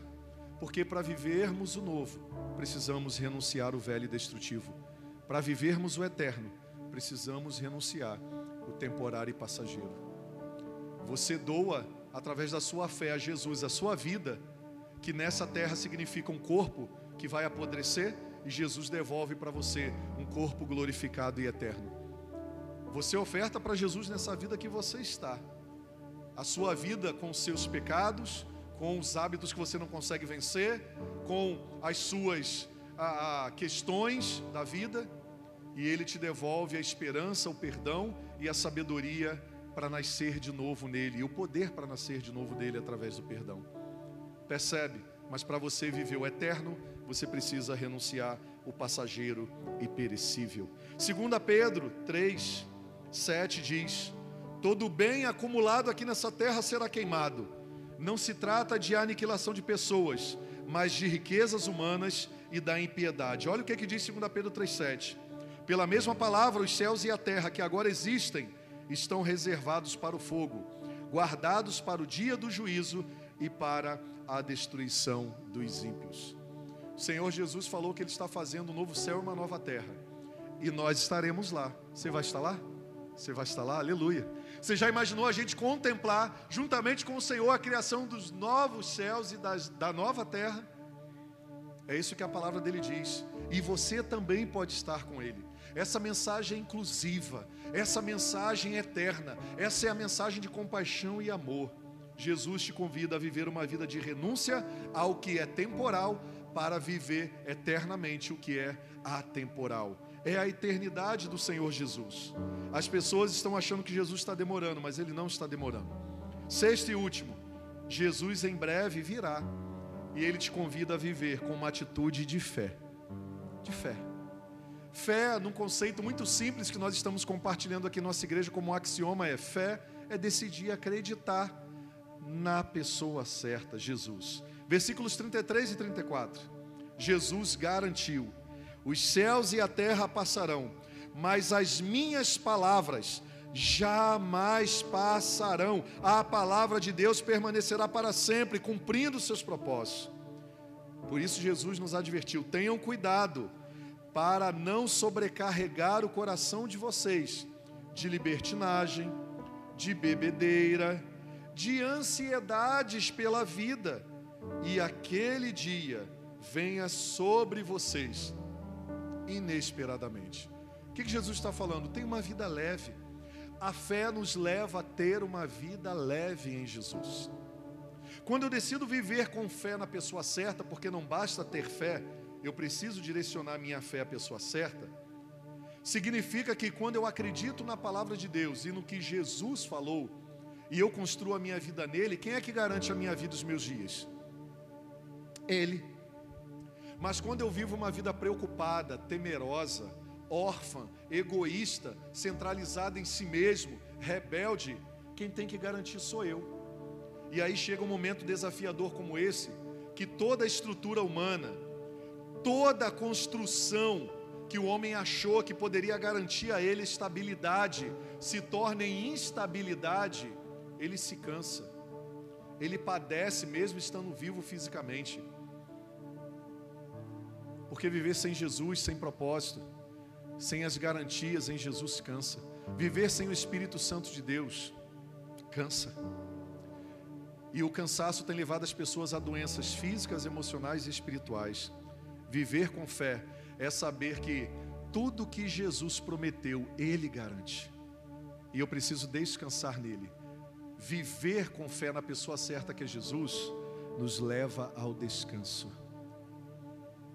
porque para vivermos o novo, precisamos renunciar o velho e destrutivo. Para vivermos o eterno, precisamos renunciar o temporário e passageiro. Você doa através da sua fé a Jesus, a sua vida, que nessa terra significa um corpo que vai apodrecer, e Jesus devolve para você um corpo glorificado e eterno. Você oferta para Jesus nessa vida que você está. A sua vida com seus pecados, com os hábitos que você não consegue vencer, com as suas a, a, questões da vida, e Ele te devolve a esperança, o perdão e a sabedoria para nascer de novo nele e o poder para nascer de novo dele através do perdão. Percebe? Mas para você viver o eterno, você precisa renunciar o passageiro e perecível. 2 Pedro 3, 7 diz: Todo bem acumulado aqui nessa terra será queimado. Não se trata de aniquilação de pessoas, mas de riquezas humanas e da impiedade. Olha o que, é que diz 2 Pedro 3,7. Pela mesma palavra, os céus e a terra que agora existem estão reservados para o fogo, guardados para o dia do juízo e para a destruição dos ímpios. O Senhor Jesus falou que Ele está fazendo um novo céu e uma nova terra, e nós estaremos lá. Você vai estar lá? Você vai estar lá? Aleluia. Você já imaginou a gente contemplar, juntamente com o Senhor, a criação dos novos céus e das, da nova terra? É isso que a palavra dele diz. E você também pode estar com Ele. Essa mensagem é inclusiva, essa mensagem é eterna, essa é a mensagem de compaixão e amor. Jesus te convida a viver uma vida de renúncia ao que é temporal para viver eternamente o que é atemporal. É a eternidade do Senhor Jesus. As pessoas estão achando que Jesus está demorando, mas ele não está demorando. Sexto e último, Jesus em breve virá e ele te convida a viver com uma atitude de fé. De fé. Fé, num conceito muito simples que nós estamos compartilhando aqui nossa igreja como um axioma, é fé é decidir acreditar na pessoa certa, Jesus. Versículos 33 e 34. Jesus garantiu: os céus e a terra passarão, mas as minhas palavras jamais passarão. A palavra de Deus permanecerá para sempre, cumprindo seus propósitos. Por isso, Jesus nos advertiu: tenham cuidado para não sobrecarregar o coração de vocês de libertinagem, de bebedeira, de ansiedades pela vida, e aquele dia venha sobre vocês inesperadamente. O que Jesus está falando? Tem uma vida leve. A fé nos leva a ter uma vida leve em Jesus. Quando eu decido viver com fé na pessoa certa, porque não basta ter fé, eu preciso direcionar minha fé à pessoa certa, significa que quando eu acredito na palavra de Deus e no que Jesus falou, e eu construo a minha vida nele, quem é que garante a minha vida os meus dias? Ele. Mas quando eu vivo uma vida preocupada, temerosa, órfã, egoísta, centralizada em si mesmo, rebelde, quem tem que garantir sou eu. E aí chega um momento desafiador como esse, que toda a estrutura humana, toda a construção que o homem achou que poderia garantir a ele estabilidade, se torna em instabilidade, ele se cansa, ele padece mesmo estando vivo fisicamente. Porque viver sem Jesus, sem propósito, sem as garantias em Jesus cansa. Viver sem o Espírito Santo de Deus cansa. E o cansaço tem levado as pessoas a doenças físicas, emocionais e espirituais. Viver com fé é saber que tudo que Jesus prometeu, Ele garante. E eu preciso descansar nele. Viver com fé na pessoa certa que é Jesus, nos leva ao descanso.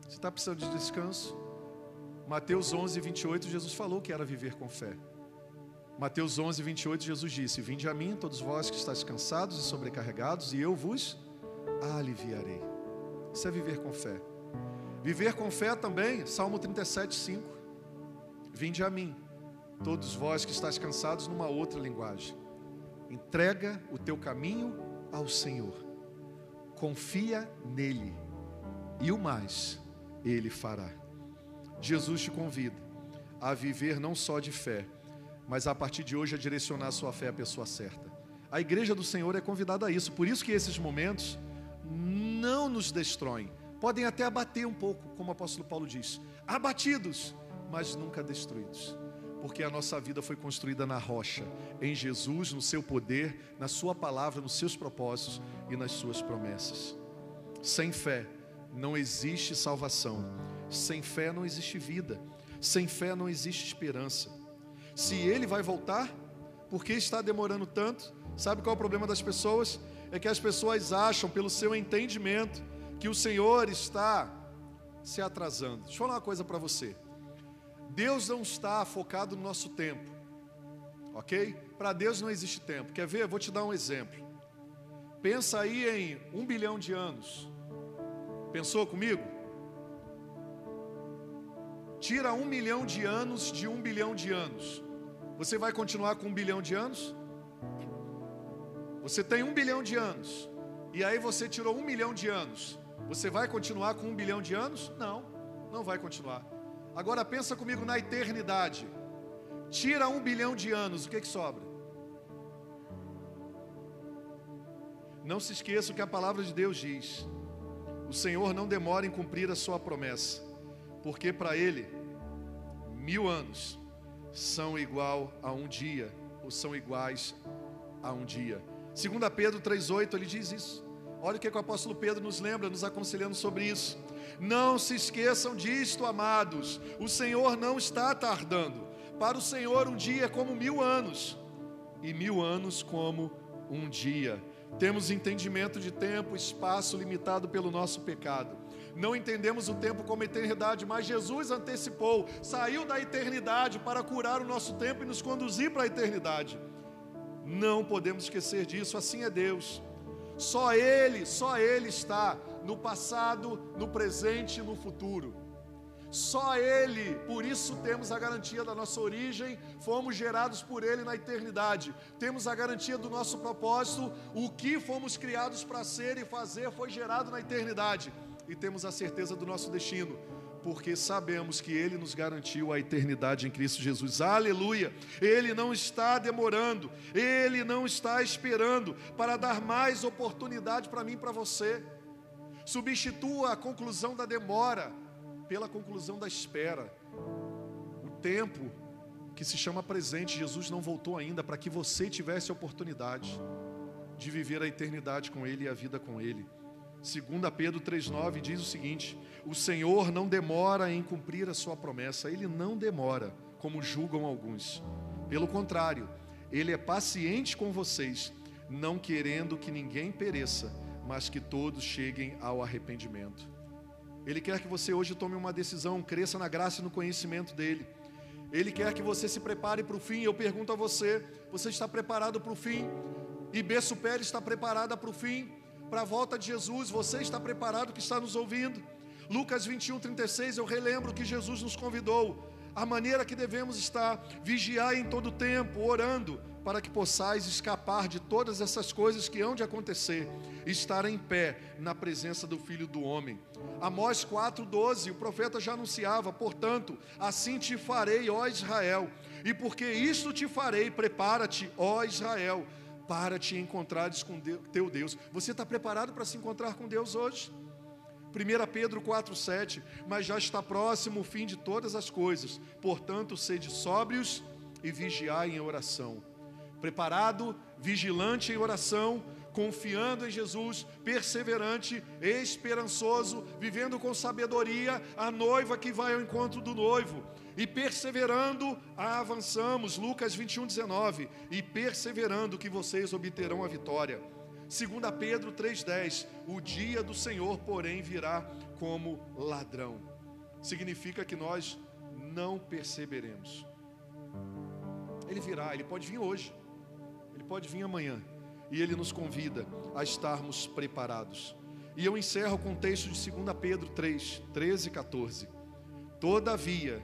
Você está precisando de descanso? Mateus 11, 28, Jesus falou que era viver com fé. Mateus 11, 28, Jesus disse: Vinde a mim, todos vós que estáis cansados e sobrecarregados, e eu vos aliviarei. Isso é viver com fé. Viver com fé também, Salmo 37, 5. Vinde a mim, todos vós que estáis cansados, numa outra linguagem. Entrega o teu caminho ao Senhor, confia nele, e o mais ele fará. Jesus te convida a viver não só de fé, mas a partir de hoje a direcionar a sua fé à pessoa certa. A igreja do Senhor é convidada a isso, por isso que esses momentos não nos destroem, podem até abater um pouco, como o apóstolo Paulo diz, abatidos, mas nunca destruídos, porque a nossa vida foi construída na rocha, em Jesus, no seu poder, na sua palavra, nos seus propósitos e nas suas promessas. Sem fé não existe salvação, sem fé não existe vida, sem fé não existe esperança. Se ele vai voltar, por que está demorando tanto? Sabe qual é o problema das pessoas? É que as pessoas acham, pelo seu entendimento, que o Senhor está se atrasando. Deixa eu falar uma coisa para você. Deus não está focado no nosso tempo, ok? Para Deus não existe tempo. Quer ver? Vou te dar um exemplo. Pensa aí em um bilhão de anos. Pensou comigo? Tira um milhão de anos de um bilhão de anos. Você vai continuar com um bilhão de anos? Você tem um bilhão de anos. E aí você tirou um milhão de anos. Você vai continuar com um bilhão de anos? Não, não vai continuar. Agora pensa comigo na eternidade. Tira um bilhão de anos, o que, que sobra? Não se esqueça o que a palavra de Deus diz. O Senhor não demora em cumprir a sua promessa, porque para Ele mil anos são igual a um dia, ou são iguais a um dia. 2 Pedro 3,8 ele diz isso. Olha o que, o apóstolo Pedro nos lembra, nos aconselhando sobre isso. Não se esqueçam disto, amados. O Senhor não está tardando. Para o Senhor, um dia é como mil anos, e mil anos como um dia. Temos entendimento de tempo, espaço limitado pelo nosso pecado. Não entendemos o tempo como eternidade, mas Jesus antecipou, saiu da eternidade para curar o nosso tempo e nos conduzir para a eternidade. Não podemos esquecer disso, assim é Deus. Só Ele, só Ele está no passado, no presente e no futuro. Só Ele, por isso temos a garantia da nossa origem, fomos gerados por Ele na eternidade. Temos a garantia do nosso propósito, o que fomos criados para ser e fazer foi gerado na eternidade. E temos a certeza do nosso destino, porque sabemos que Ele nos garantiu a eternidade em Cristo Jesus. Aleluia! Ele não está demorando, Ele não está esperando para dar mais oportunidade para mim e para você. Substitua a conclusão da demora pela conclusão da espera. O tempo que se chama presente, Jesus não voltou ainda para que você tivesse a oportunidade de viver a eternidade com Ele e a vida com Ele. 2 Pedro 3,9 diz o seguinte: O Senhor não demora em cumprir a sua promessa, Ele não demora, como julgam alguns. Pelo contrário, Ele é paciente com vocês, não querendo que ninguém pereça, mas que todos cheguem ao arrependimento. Ele quer que você hoje tome uma decisão, cresça na graça e no conhecimento dEle. Ele quer que você se prepare para o fim. Eu pergunto a você: você está preparado para o fim? Beço Pérez está preparada para o fim, para a volta de Jesus. Você está preparado que está nos ouvindo? Lucas 21, 36, eu relembro que Jesus nos convidou, a maneira que devemos estar, vigiar em todo tempo, orando, para que possais escapar de todas essas coisas que hão de acontecer, estar em pé na presença do Filho do Homem. Amós 4,12, o profeta já anunciava, portanto, assim te farei, ó Israel, e porque isto te farei, prepara-te, ó Israel, para te encontrares com teu Deus. Você está preparado para se encontrar com Deus hoje? 1 Pedro 4,7, mas já está próximo o fim de todas as coisas, portanto, sede sóbrios e vigiai em oração preparado, vigilante em oração, confiando em Jesus, perseverante, esperançoso, vivendo com sabedoria, a noiva que vai ao encontro do noivo. E perseverando, avançamos. Lucas 21, 19. E perseverando, que vocês obterão a vitória. 2 Pedro 3,10: O dia do Senhor, porém, virá como ladrão. Significa que nós não perceberemos. Ele virá, ele pode vir hoje. Ele pode vir amanhã. E ele nos convida a estarmos preparados. E eu encerro com o texto de 2 Pedro 3, 13 e 14. Todavia,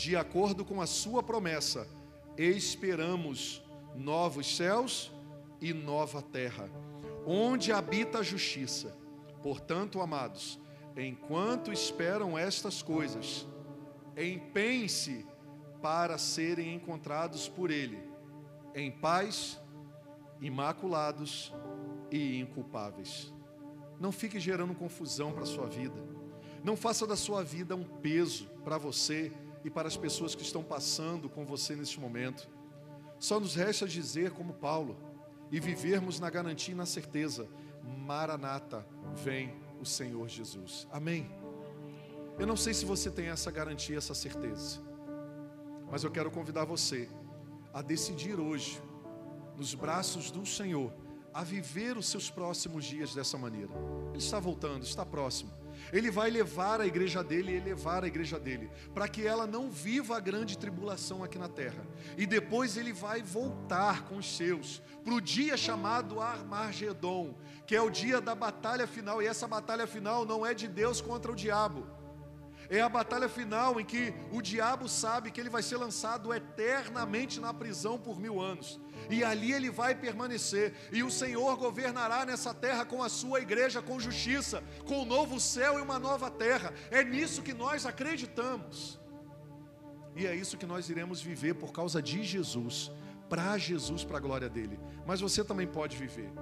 de acordo com a sua promessa, esperamos novos céus e nova terra, onde habita a justiça. Portanto, amados, enquanto esperam estas coisas, empenhe-se para serem encontrados por Ele, em paz imaculados e inculpáveis. Não fique gerando confusão para a sua vida. Não faça da sua vida um peso para você e para as pessoas que estão passando com você neste momento. Só nos resta dizer, como Paulo, e vivermos na garantia e na certeza: Maranata, vem o Senhor Jesus. Amém. Eu não sei se você tem essa garantia, essa certeza, mas eu quero convidar você a decidir hoje nos braços do Senhor, a viver os seus próximos dias dessa maneira. Ele está voltando, está próximo. Ele vai levar a igreja dele e elevar a igreja dele, para que ela não viva a grande tribulação aqui na terra. E depois ele vai voltar com os seus, para o dia chamado Armagedon, que é o dia da batalha final, e essa batalha final não é de Deus contra o diabo. É a batalha final em que o diabo sabe que ele vai ser lançado eternamente na prisão por mil anos e ali ele vai permanecer, e o Senhor governará nessa terra com a sua igreja, com justiça, com um novo céu e uma nova terra. É nisso que nós acreditamos, e é isso que nós iremos viver por causa de Jesus, para Jesus, para a glória dele. Mas você também pode viver.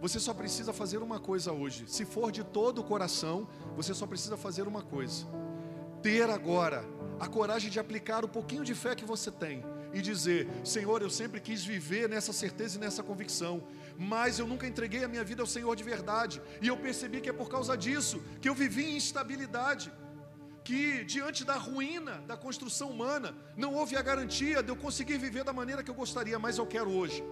Você só precisa fazer uma coisa hoje. Se for de todo o coração, você só precisa fazer uma coisa: ter agora a coragem de aplicar o pouquinho de fé que você tem e dizer: Senhor, eu sempre quis viver nessa certeza e nessa convicção, mas eu nunca entreguei a minha vida ao Senhor de verdade, e eu percebi que é por causa disso que eu vivi em instabilidade. Que diante da ruína da construção humana, não houve a garantia de eu conseguir viver da maneira que eu gostaria, mas eu quero hoje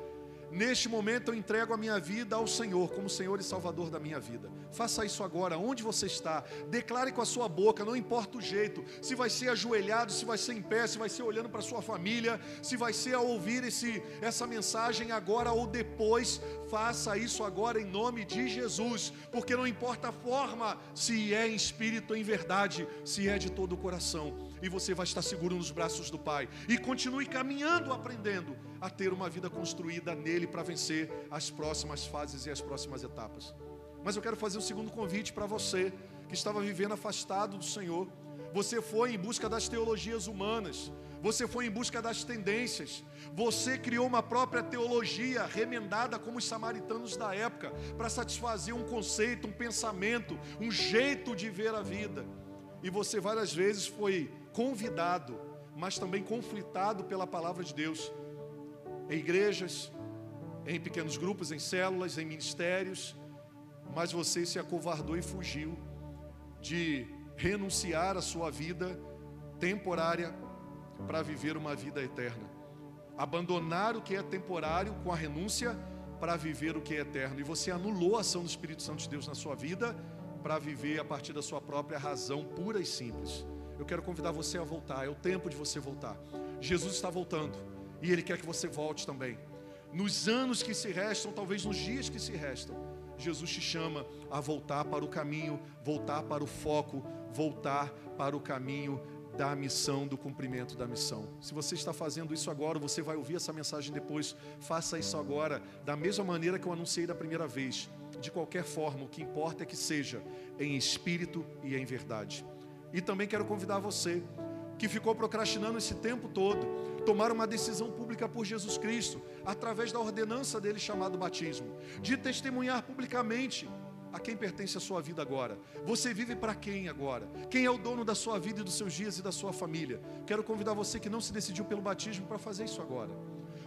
Neste momento eu entrego a minha vida ao Senhor, como Senhor e Salvador da minha vida. Faça isso agora, onde você está. Declare com a sua boca, não importa o jeito. Se vai ser ajoelhado, se vai ser em pé, se vai ser olhando para sua família, se vai ser a ouvir esse, essa mensagem agora ou depois. Faça isso agora em nome de Jesus, porque não importa a forma, se é em espírito em verdade, se é de todo o coração e você vai estar seguro nos braços do Pai. E continue caminhando, aprendendo a ter uma vida construída nele para vencer as próximas fases e as próximas etapas. Mas eu quero fazer um segundo convite para você que estava vivendo afastado do Senhor. Você foi em busca das teologias humanas, você foi em busca das tendências, você criou uma própria teologia remendada como os samaritanos da época, para satisfazer um conceito, um pensamento, um jeito de ver a vida. E você várias vezes foi convidado, mas também conflitado pela palavra de Deus, em igrejas, em pequenos grupos, em células, em ministérios, mas você se acovardou e fugiu de renunciar à sua vida temporária para viver uma vida eterna. Abandonar o que é temporário com a renúncia para viver o que é eterno. E você anulou a ação do Espírito Santo de Deus na sua vida para viver a partir da sua própria razão pura e simples. Eu quero convidar você a voltar, é o tempo de você voltar. Jesus está voltando e Ele quer que você volte também. nos anos que se restam, talvez nos dias que se restam, Jesus te chama a voltar para o caminho, voltar para o foco, voltar para o caminho da missão, do cumprimento da missão. Se você está fazendo isso agora, você vai ouvir essa mensagem depois, faça isso agora, da mesma maneira que eu anunciei da primeira vez. De qualquer forma, o que importa é que seja em espírito e em verdade. E também quero convidar você que ficou procrastinando esse tempo todo, tomar uma decisão pública por Jesus Cristo, através da ordenança dele chamado batismo, de testemunhar publicamente a quem pertence a sua vida agora? Você vive para quem agora? Quem é o dono da sua vida e dos seus dias e da sua família? Quero convidar você que não se decidiu pelo batismo para fazer isso agora.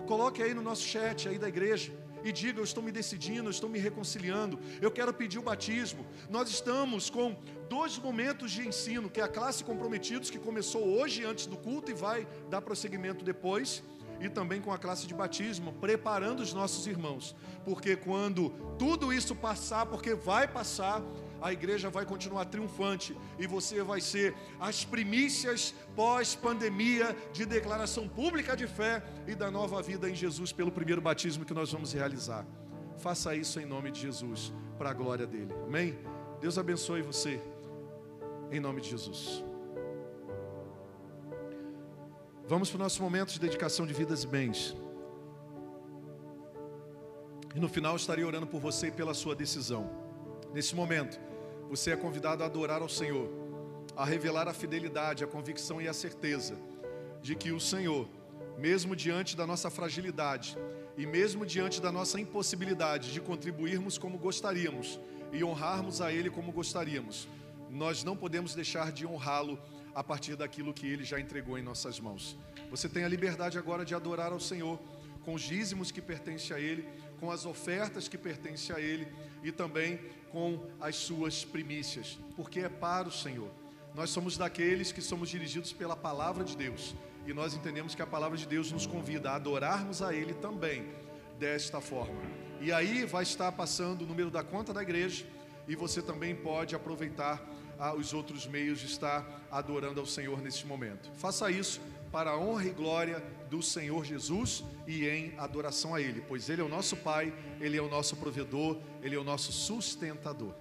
Coloque aí no nosso chat aí da igreja e diga: Eu estou me decidindo, eu estou me reconciliando, eu quero pedir o batismo. Nós estamos com dois momentos de ensino, que é a classe comprometidos, que começou hoje antes do culto e vai dar prosseguimento depois e também com a classe de batismo, preparando os nossos irmãos, porque quando tudo isso passar, porque vai passar, a igreja vai continuar triunfante e você vai ser as primícias pós-pandemia de declaração pública de fé e da nova vida em Jesus pelo primeiro batismo que nós vamos realizar. Faça isso em nome de Jesus, para a glória dele. Amém? Deus abençoe você, em nome de Jesus. Vamos para o nosso momento de dedicação de vidas e bens. E no final estarei orando por você e pela sua decisão. Nesse momento, você é convidado a adorar ao Senhor, a revelar a fidelidade, a convicção e a certeza de que o Senhor, mesmo diante da nossa fragilidade e mesmo diante da nossa impossibilidade de contribuirmos como gostaríamos e honrarmos a Ele como gostaríamos, nós não podemos deixar de honrá-lo a partir daquilo que ele já entregou em nossas mãos. Você tem a liberdade agora de adorar ao Senhor com os dízimos que pertencem a ele, com as ofertas que pertencem a ele e também com as suas primícias, porque é para o Senhor. Nós somos daqueles que somos dirigidos pela palavra de Deus e nós entendemos que a palavra de Deus nos convida a adorarmos a ele também desta forma. E aí vai estar passando o número da conta da igreja e você também pode aproveitar os outros meios de estar adorando ao Senhor neste momento. Faça isso para a honra e glória do Senhor Jesus e em adoração a Ele, pois Ele é o nosso Pai, Ele é o nosso provedor, Ele é o nosso sustentador.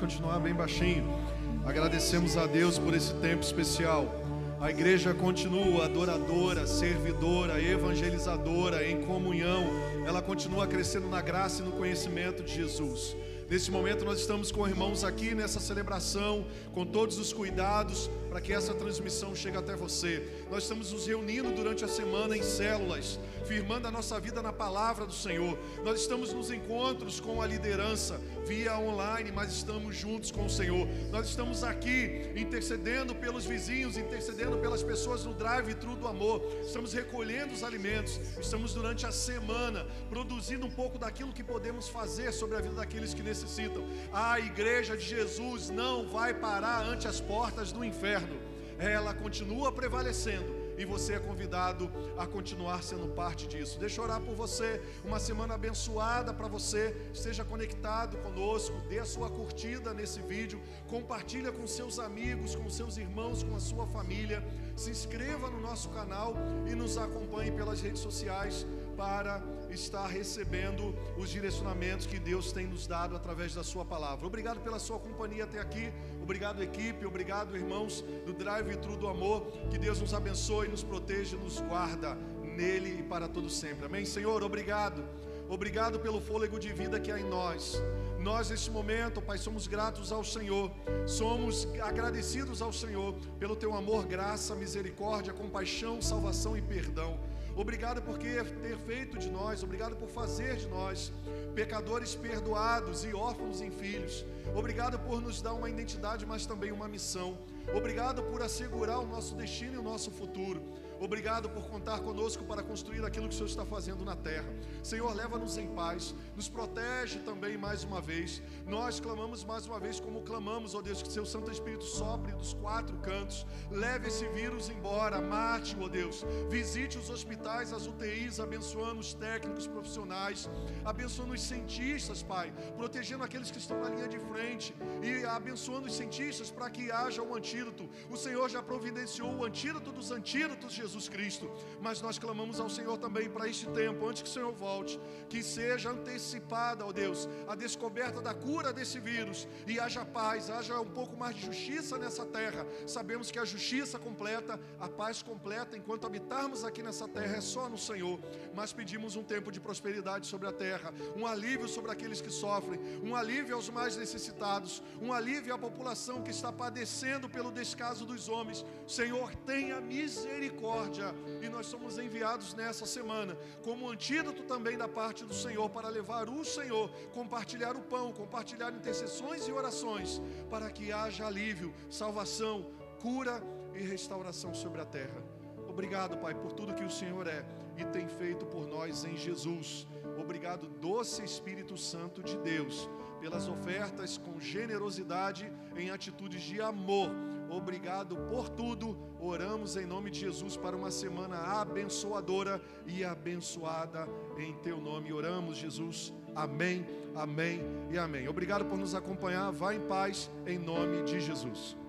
Continuar bem baixinho. Agradecemos a Deus por esse tempo especial. A igreja continua adoradora, servidora, evangelizadora, em comunhão. Ela continua crescendo na graça e no conhecimento de Jesus. Nesse momento, nós estamos com irmãos aqui nessa celebração, com todos os cuidados para que essa transmissão chegue até você. Nós estamos nos reunindo durante a semana em células, firmando a nossa vida na palavra do Senhor. Nós estamos nos encontros com a liderança via online, mas estamos juntos com o Senhor. Nós estamos aqui intercedendo pelos vizinhos, intercedendo pelas pessoas no drive-thru do amor. Estamos recolhendo os alimentos. Estamos durante a semana produzindo um pouco daquilo que podemos fazer sobre a vida daqueles que necessitam. A igreja de Jesus não vai parar ante as portas do inferno. Ela continua prevalecendo e você é convidado a continuar sendo parte disso. Deixa eu orar por você. Uma semana abençoada para você. Esteja conectado conosco. Dê a sua curtida nesse vídeo. Compartilha com seus amigos, com seus irmãos, com a sua família. Se inscreva no nosso canal e nos acompanhe pelas redes sociais para estar recebendo os direcionamentos que Deus tem nos dado através da sua palavra. Obrigado pela sua companhia até aqui. Obrigado equipe, obrigado irmãos do Drive Thru do Amor. Que Deus nos abençoe, nos proteja, nos guarda nele e para todo sempre. Amém. Senhor, obrigado. Obrigado pelo fôlego de vida que há em nós. Nós, neste momento, Pai, somos gratos ao Senhor, somos agradecidos ao Senhor pelo Teu amor, graça, misericórdia, compaixão, salvação e perdão. Obrigado por ter feito de nós, obrigado por fazer de nós pecadores perdoados e órfãos em filhos. Obrigado por nos dar uma identidade, mas também uma missão. Obrigado por assegurar o nosso destino e o nosso futuro. Obrigado por contar conosco para construir aquilo que o Senhor está fazendo na terra. Senhor, leva-nos em paz, nos protege também mais uma vez. Nós clamamos mais uma vez, como clamamos, ó Deus, que Seu Santo Espírito sopre dos quatro cantos, leve esse vírus embora, mate, ó Deus, visite os hospitais, as UTIs, abençoando os técnicos profissionais, abençoando os cientistas, Pai, protegendo aqueles que estão na linha de frente e abençoando os cientistas para que haja um antídoto. O Senhor já providenciou o antídoto dos antídotos, Jesus Jesus Cristo. Mas nós clamamos ao Senhor também para este tempo, antes que o Senhor volte, que seja antecipada, ó Deus, a descoberta da cura desse vírus e haja paz, haja um pouco mais de justiça nessa terra. Sabemos que a justiça completa, a paz completa, enquanto habitarmos aqui nessa terra é só no Senhor. Mas pedimos um tempo de prosperidade sobre a terra, um alívio sobre aqueles que sofrem, um alívio aos mais necessitados, um alívio à população que está padecendo pelo descaso dos homens. Senhor, tenha misericórdia. E nós somos enviados nessa semana como antídoto também da parte do Senhor para levar o Senhor, compartilhar o pão, compartilhar intercessões e orações para que haja alívio, salvação, cura e restauração sobre a terra. Obrigado, Pai, por tudo que o Senhor é e tem feito por nós em Jesus. Obrigado, doce Espírito Santo de Deus, pelas ofertas com generosidade em atitudes de amor. Obrigado por tudo. Oramos em nome de Jesus para uma semana abençoadora e abençoada em teu nome. Oramos, Jesus. Amém, amém e amém. Obrigado por nos acompanhar. Vá em paz em nome de Jesus.